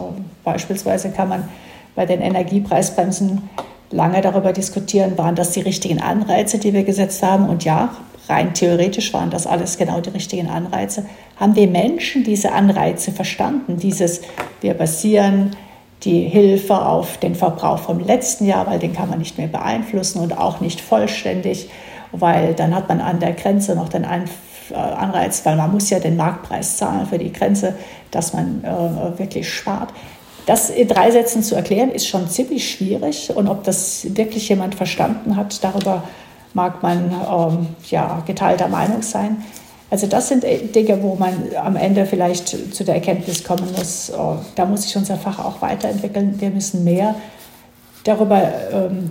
Beispielsweise kann man bei den Energiepreisbremsen lange darüber diskutieren, waren das die richtigen Anreize, die wir gesetzt haben. Und ja, rein theoretisch waren das alles genau die richtigen Anreize, haben die Menschen diese Anreize verstanden. Dieses, wir basieren die Hilfe auf den Verbrauch vom letzten Jahr, weil den kann man nicht mehr beeinflussen und auch nicht vollständig, weil dann hat man an der Grenze noch den äh, Anreiz, weil man muss ja den Marktpreis zahlen für die Grenze, dass man äh, wirklich spart. Das in drei Sätzen zu erklären, ist schon ziemlich schwierig. Und ob das wirklich jemand verstanden hat, darüber mag man ähm, ja, geteilter Meinung sein. Also das sind Dinge, wo man am Ende vielleicht zu der Erkenntnis kommen muss, oh, da muss sich unser Fach auch weiterentwickeln. Wir müssen mehr darüber ähm,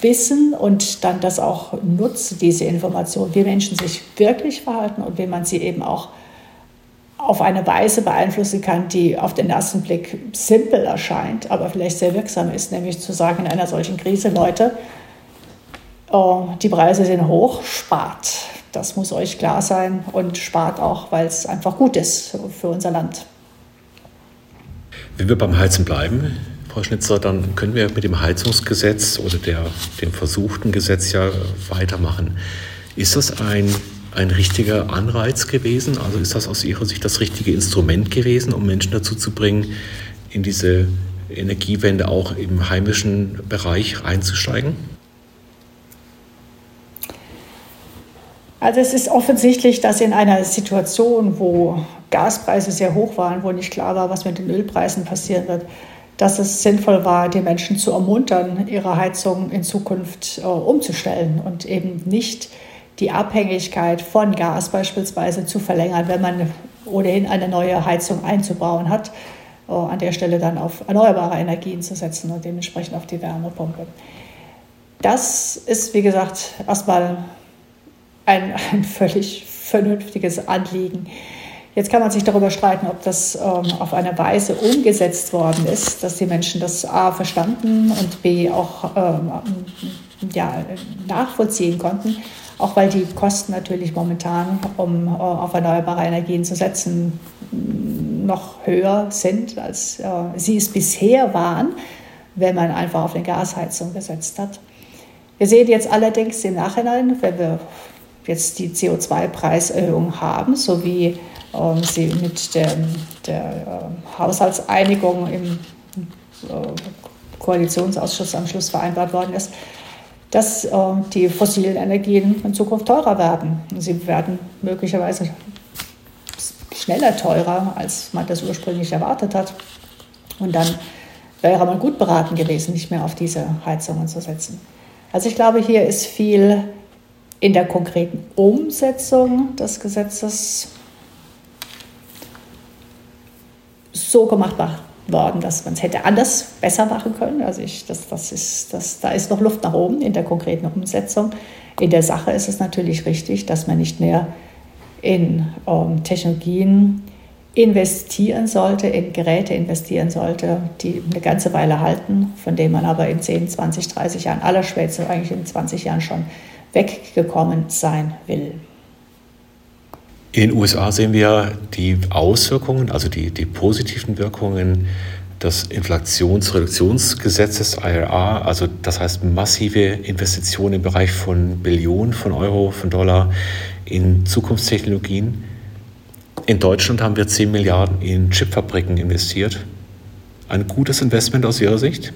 wissen und dann das auch nutzen, diese Information, wie Menschen sich wirklich verhalten und wie man sie eben auch auf eine Weise beeinflussen kann, die auf den ersten Blick simpel erscheint, aber vielleicht sehr wirksam ist, nämlich zu sagen in einer solchen Krise, Leute, die Preise sind hoch, spart. Das muss euch klar sein und spart auch, weil es einfach gut ist für unser Land. Wenn wir beim Heizen bleiben, Frau Schnitzer, dann können wir mit dem Heizungsgesetz oder der, dem versuchten Gesetz ja weitermachen. Ist das ein, ein richtiger Anreiz gewesen? Also ist das aus Ihrer Sicht das richtige Instrument gewesen, um Menschen dazu zu bringen, in diese Energiewende auch im heimischen Bereich einzusteigen? Also es ist offensichtlich, dass in einer Situation, wo Gaspreise sehr hoch waren, wo nicht klar war, was mit den Ölpreisen passieren wird, dass es sinnvoll war, die Menschen zu ermuntern, ihre Heizung in Zukunft äh, umzustellen und eben nicht die Abhängigkeit von Gas beispielsweise zu verlängern, wenn man ohnehin eine neue Heizung einzubauen hat, äh, an der Stelle dann auf erneuerbare Energien zu setzen und dementsprechend auf die Wärmepumpe. Das ist, wie gesagt, erstmal ein, ein völlig vernünftiges Anliegen. Jetzt kann man sich darüber streiten, ob das ähm, auf eine Weise umgesetzt worden ist, dass die Menschen das A verstanden und B auch ähm, ja, nachvollziehen konnten. Auch weil die Kosten natürlich momentan, um äh, auf erneuerbare Energien zu setzen, noch höher sind, als äh, sie es bisher waren, wenn man einfach auf eine Gasheizung gesetzt hat. Wir sehen jetzt allerdings im Nachhinein, wenn wir jetzt die CO2-Preiserhöhung haben, sowie ähm, sie mit der, der äh, Haushaltseinigung im äh, Koalitionsausschuss am Schluss vereinbart worden ist, dass äh, die fossilen Energien in Zukunft teurer werden. Sie werden möglicherweise schneller teurer, als man das ursprünglich erwartet hat. Und dann wäre man gut beraten gewesen, nicht mehr auf diese Heizungen zu setzen. Also ich glaube, hier ist viel in der konkreten Umsetzung des Gesetzes so gemacht worden, dass man es hätte anders besser machen können. Also ich, das, das ist, das, da ist noch Luft nach oben in der konkreten Umsetzung. In der Sache ist es natürlich richtig, dass man nicht mehr in ähm, Technologien investieren sollte, in Geräte investieren sollte, die eine ganze Weile halten, von denen man aber in 10, 20, 30 Jahren, allerschwächste eigentlich in 20 Jahren schon weggekommen sein will. In den USA sehen wir die Auswirkungen, also die, die positiven Wirkungen des Inflationsreduktionsgesetzes IRA, also das heißt massive Investitionen im Bereich von Billionen von Euro, von Dollar in Zukunftstechnologien. In Deutschland haben wir 10 Milliarden in Chipfabriken investiert. Ein gutes Investment aus Ihrer Sicht?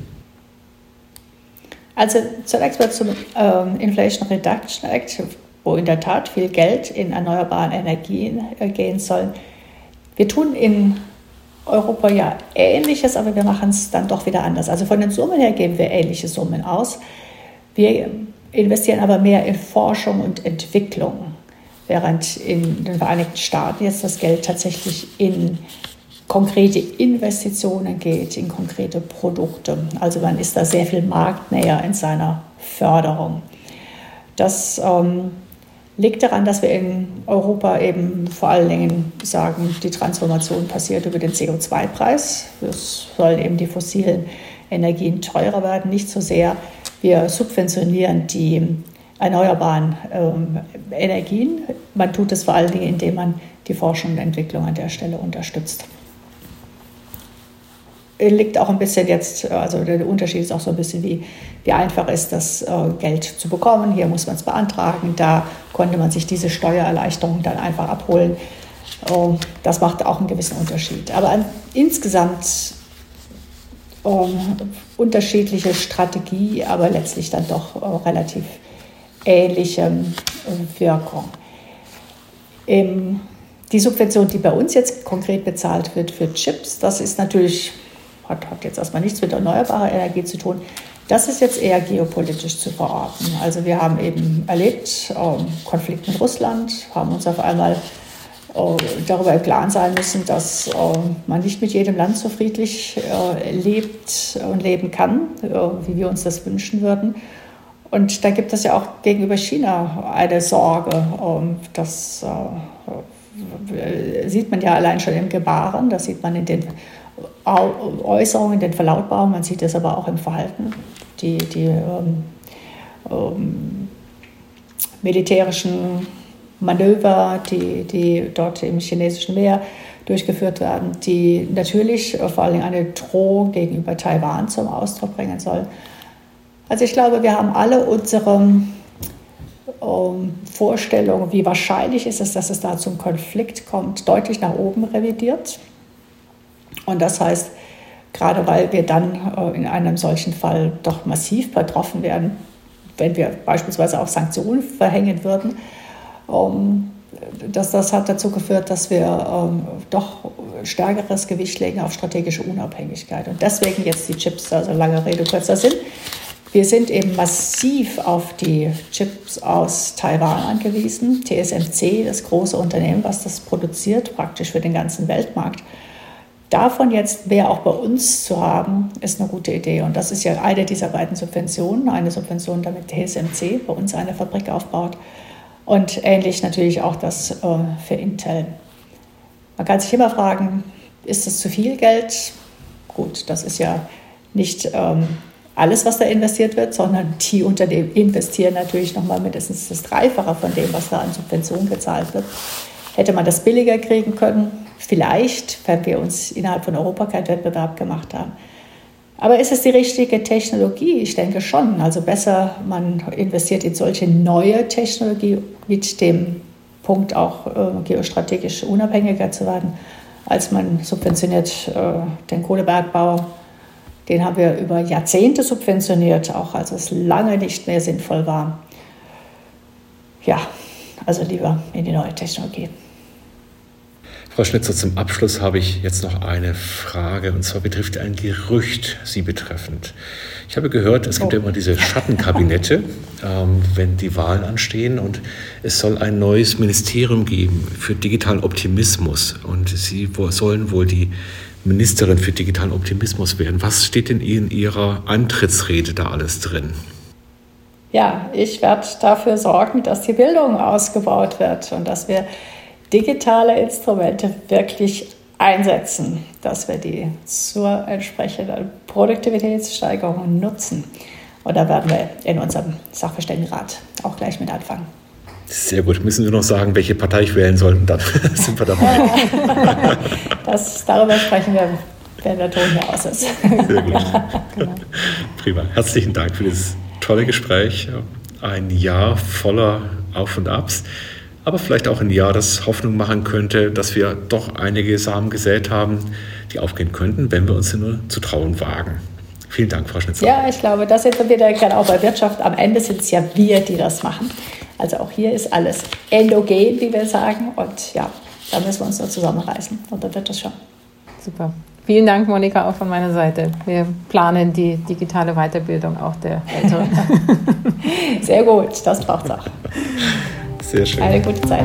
Also zunächst mal zum ähm, Inflation Reduction Act wo in der Tat viel Geld in erneuerbare Energien äh, gehen soll. Wir tun in Europa ja Ähnliches, aber wir machen es dann doch wieder anders. Also von den Summen her geben wir ähnliche Summen aus. Wir investieren aber mehr in Forschung und Entwicklung, während in den Vereinigten Staaten jetzt das Geld tatsächlich in konkrete Investitionen geht, in konkrete Produkte. Also man ist da sehr viel marktnäher in seiner Förderung. Das ähm, liegt daran, dass wir in Europa eben vor allen Dingen sagen, die Transformation passiert über den CO2-Preis. Es sollen eben die fossilen Energien teurer werden, nicht so sehr. Wir subventionieren die erneuerbaren ähm, Energien. Man tut es vor allen Dingen, indem man die Forschung und Entwicklung an der Stelle unterstützt liegt auch ein bisschen jetzt, also der Unterschied ist auch so ein bisschen, wie, wie einfach ist das äh, Geld zu bekommen. Hier muss man es beantragen, da konnte man sich diese Steuererleichterung dann einfach abholen. Ähm, das macht auch einen gewissen Unterschied. Aber insgesamt ähm, unterschiedliche Strategie, aber letztlich dann doch äh, relativ ähnliche äh, Wirkung. die Subvention, die bei uns jetzt konkret bezahlt wird für Chips, das ist natürlich hat, hat jetzt erstmal nichts mit erneuerbarer Energie zu tun. Das ist jetzt eher geopolitisch zu verorten. Also wir haben eben erlebt, ähm, Konflikt mit Russland, haben uns auf einmal äh, darüber im Klaren sein müssen, dass äh, man nicht mit jedem Land so friedlich äh, lebt und leben kann, äh, wie wir uns das wünschen würden. Und da gibt es ja auch gegenüber China eine Sorge. Ähm, das äh, sieht man ja allein schon im Gebaren, das sieht man in den Äußerungen, den Verlautbarungen, man sieht es aber auch im Verhalten. Die, die ähm, ähm, militärischen Manöver, die, die dort im chinesischen Meer durchgeführt werden, die natürlich vor allem eine Drohung gegenüber Taiwan zum Ausdruck bringen sollen. Also ich glaube, wir haben alle unsere ähm, Vorstellungen, wie wahrscheinlich ist es, dass es da zum Konflikt kommt, deutlich nach oben revidiert. Und das heißt, gerade weil wir dann äh, in einem solchen Fall doch massiv betroffen werden, wenn wir beispielsweise auch Sanktionen verhängen würden. Ähm, das, das hat dazu geführt, dass wir ähm, doch stärkeres Gewicht legen auf strategische Unabhängigkeit. Und deswegen jetzt die Chips, also lange Rede, kurzer Sinn. Wir sind eben massiv auf die Chips aus Taiwan angewiesen. TSMC, das große Unternehmen, was das produziert, praktisch für den ganzen Weltmarkt. Davon jetzt mehr auch bei uns zu haben, ist eine gute Idee. Und das ist ja eine dieser beiden Subventionen. Eine Subvention, damit TSMC bei uns eine Fabrik aufbaut. Und ähnlich natürlich auch das äh, für Intel. Man kann sich immer fragen, ist das zu viel Geld? Gut, das ist ja nicht ähm, alles, was da investiert wird, sondern die Unternehmen investieren natürlich nochmal mindestens das Dreifache von dem, was da an Subventionen gezahlt wird. Hätte man das billiger kriegen können? Vielleicht, wenn wir uns innerhalb von Europa keinen Wettbewerb gemacht haben. Aber ist es die richtige Technologie? Ich denke schon. Also besser, man investiert in solche neue Technologie mit dem Punkt auch äh, geostrategisch unabhängiger zu werden, als man subventioniert äh, den Kohlebergbau. Den haben wir über Jahrzehnte subventioniert, auch als es lange nicht mehr sinnvoll war. Ja, also lieber in die neue Technologie. Frau Schnitzer, zum Abschluss habe ich jetzt noch eine Frage und zwar betrifft ein Gerücht Sie betreffend. Ich habe gehört, es gibt oh. ja immer diese Schattenkabinette, ähm, wenn die Wahlen anstehen und es soll ein neues Ministerium geben für digitalen Optimismus und Sie sollen wohl die Ministerin für digitalen Optimismus werden. Was steht denn in Ihrer Antrittsrede da alles drin? Ja, ich werde dafür sorgen, dass die Bildung ausgebaut wird und dass wir digitale Instrumente wirklich einsetzen, dass wir die zur entsprechenden Produktivitätssteigerung nutzen. Und da werden wir in unserem Sachverständigenrat auch gleich mit anfangen. Sehr gut. Müssen wir noch sagen, welche Partei ich wählen soll, und dann sind wir dabei. das, darüber sprechen wir, wenn der Ton hier aus ist. Sehr gut. Genau. Prima. Herzlichen Dank für das tolle Gespräch. Ein Jahr voller Auf und Abs aber vielleicht auch ein Jahr, das Hoffnung machen könnte, dass wir doch einige Samen gesät haben, die aufgehen könnten, wenn wir uns nur zu trauen wagen. Vielen Dank, Frau Schnitzer. Ja, ich glaube, das sind wir wieder gerade auch bei Wirtschaft. Am Ende sind es ja wir, die das machen. Also auch hier ist alles endogen, wie wir sagen. Und ja, da müssen wir uns nur zusammenreißen. Und dann wird das schon. Super. Vielen Dank, Monika, auch von meiner Seite. Wir planen die digitale Weiterbildung auch der Älteren. Sehr gut, das braucht es auch. Sehr schön. Eine gute Zeit.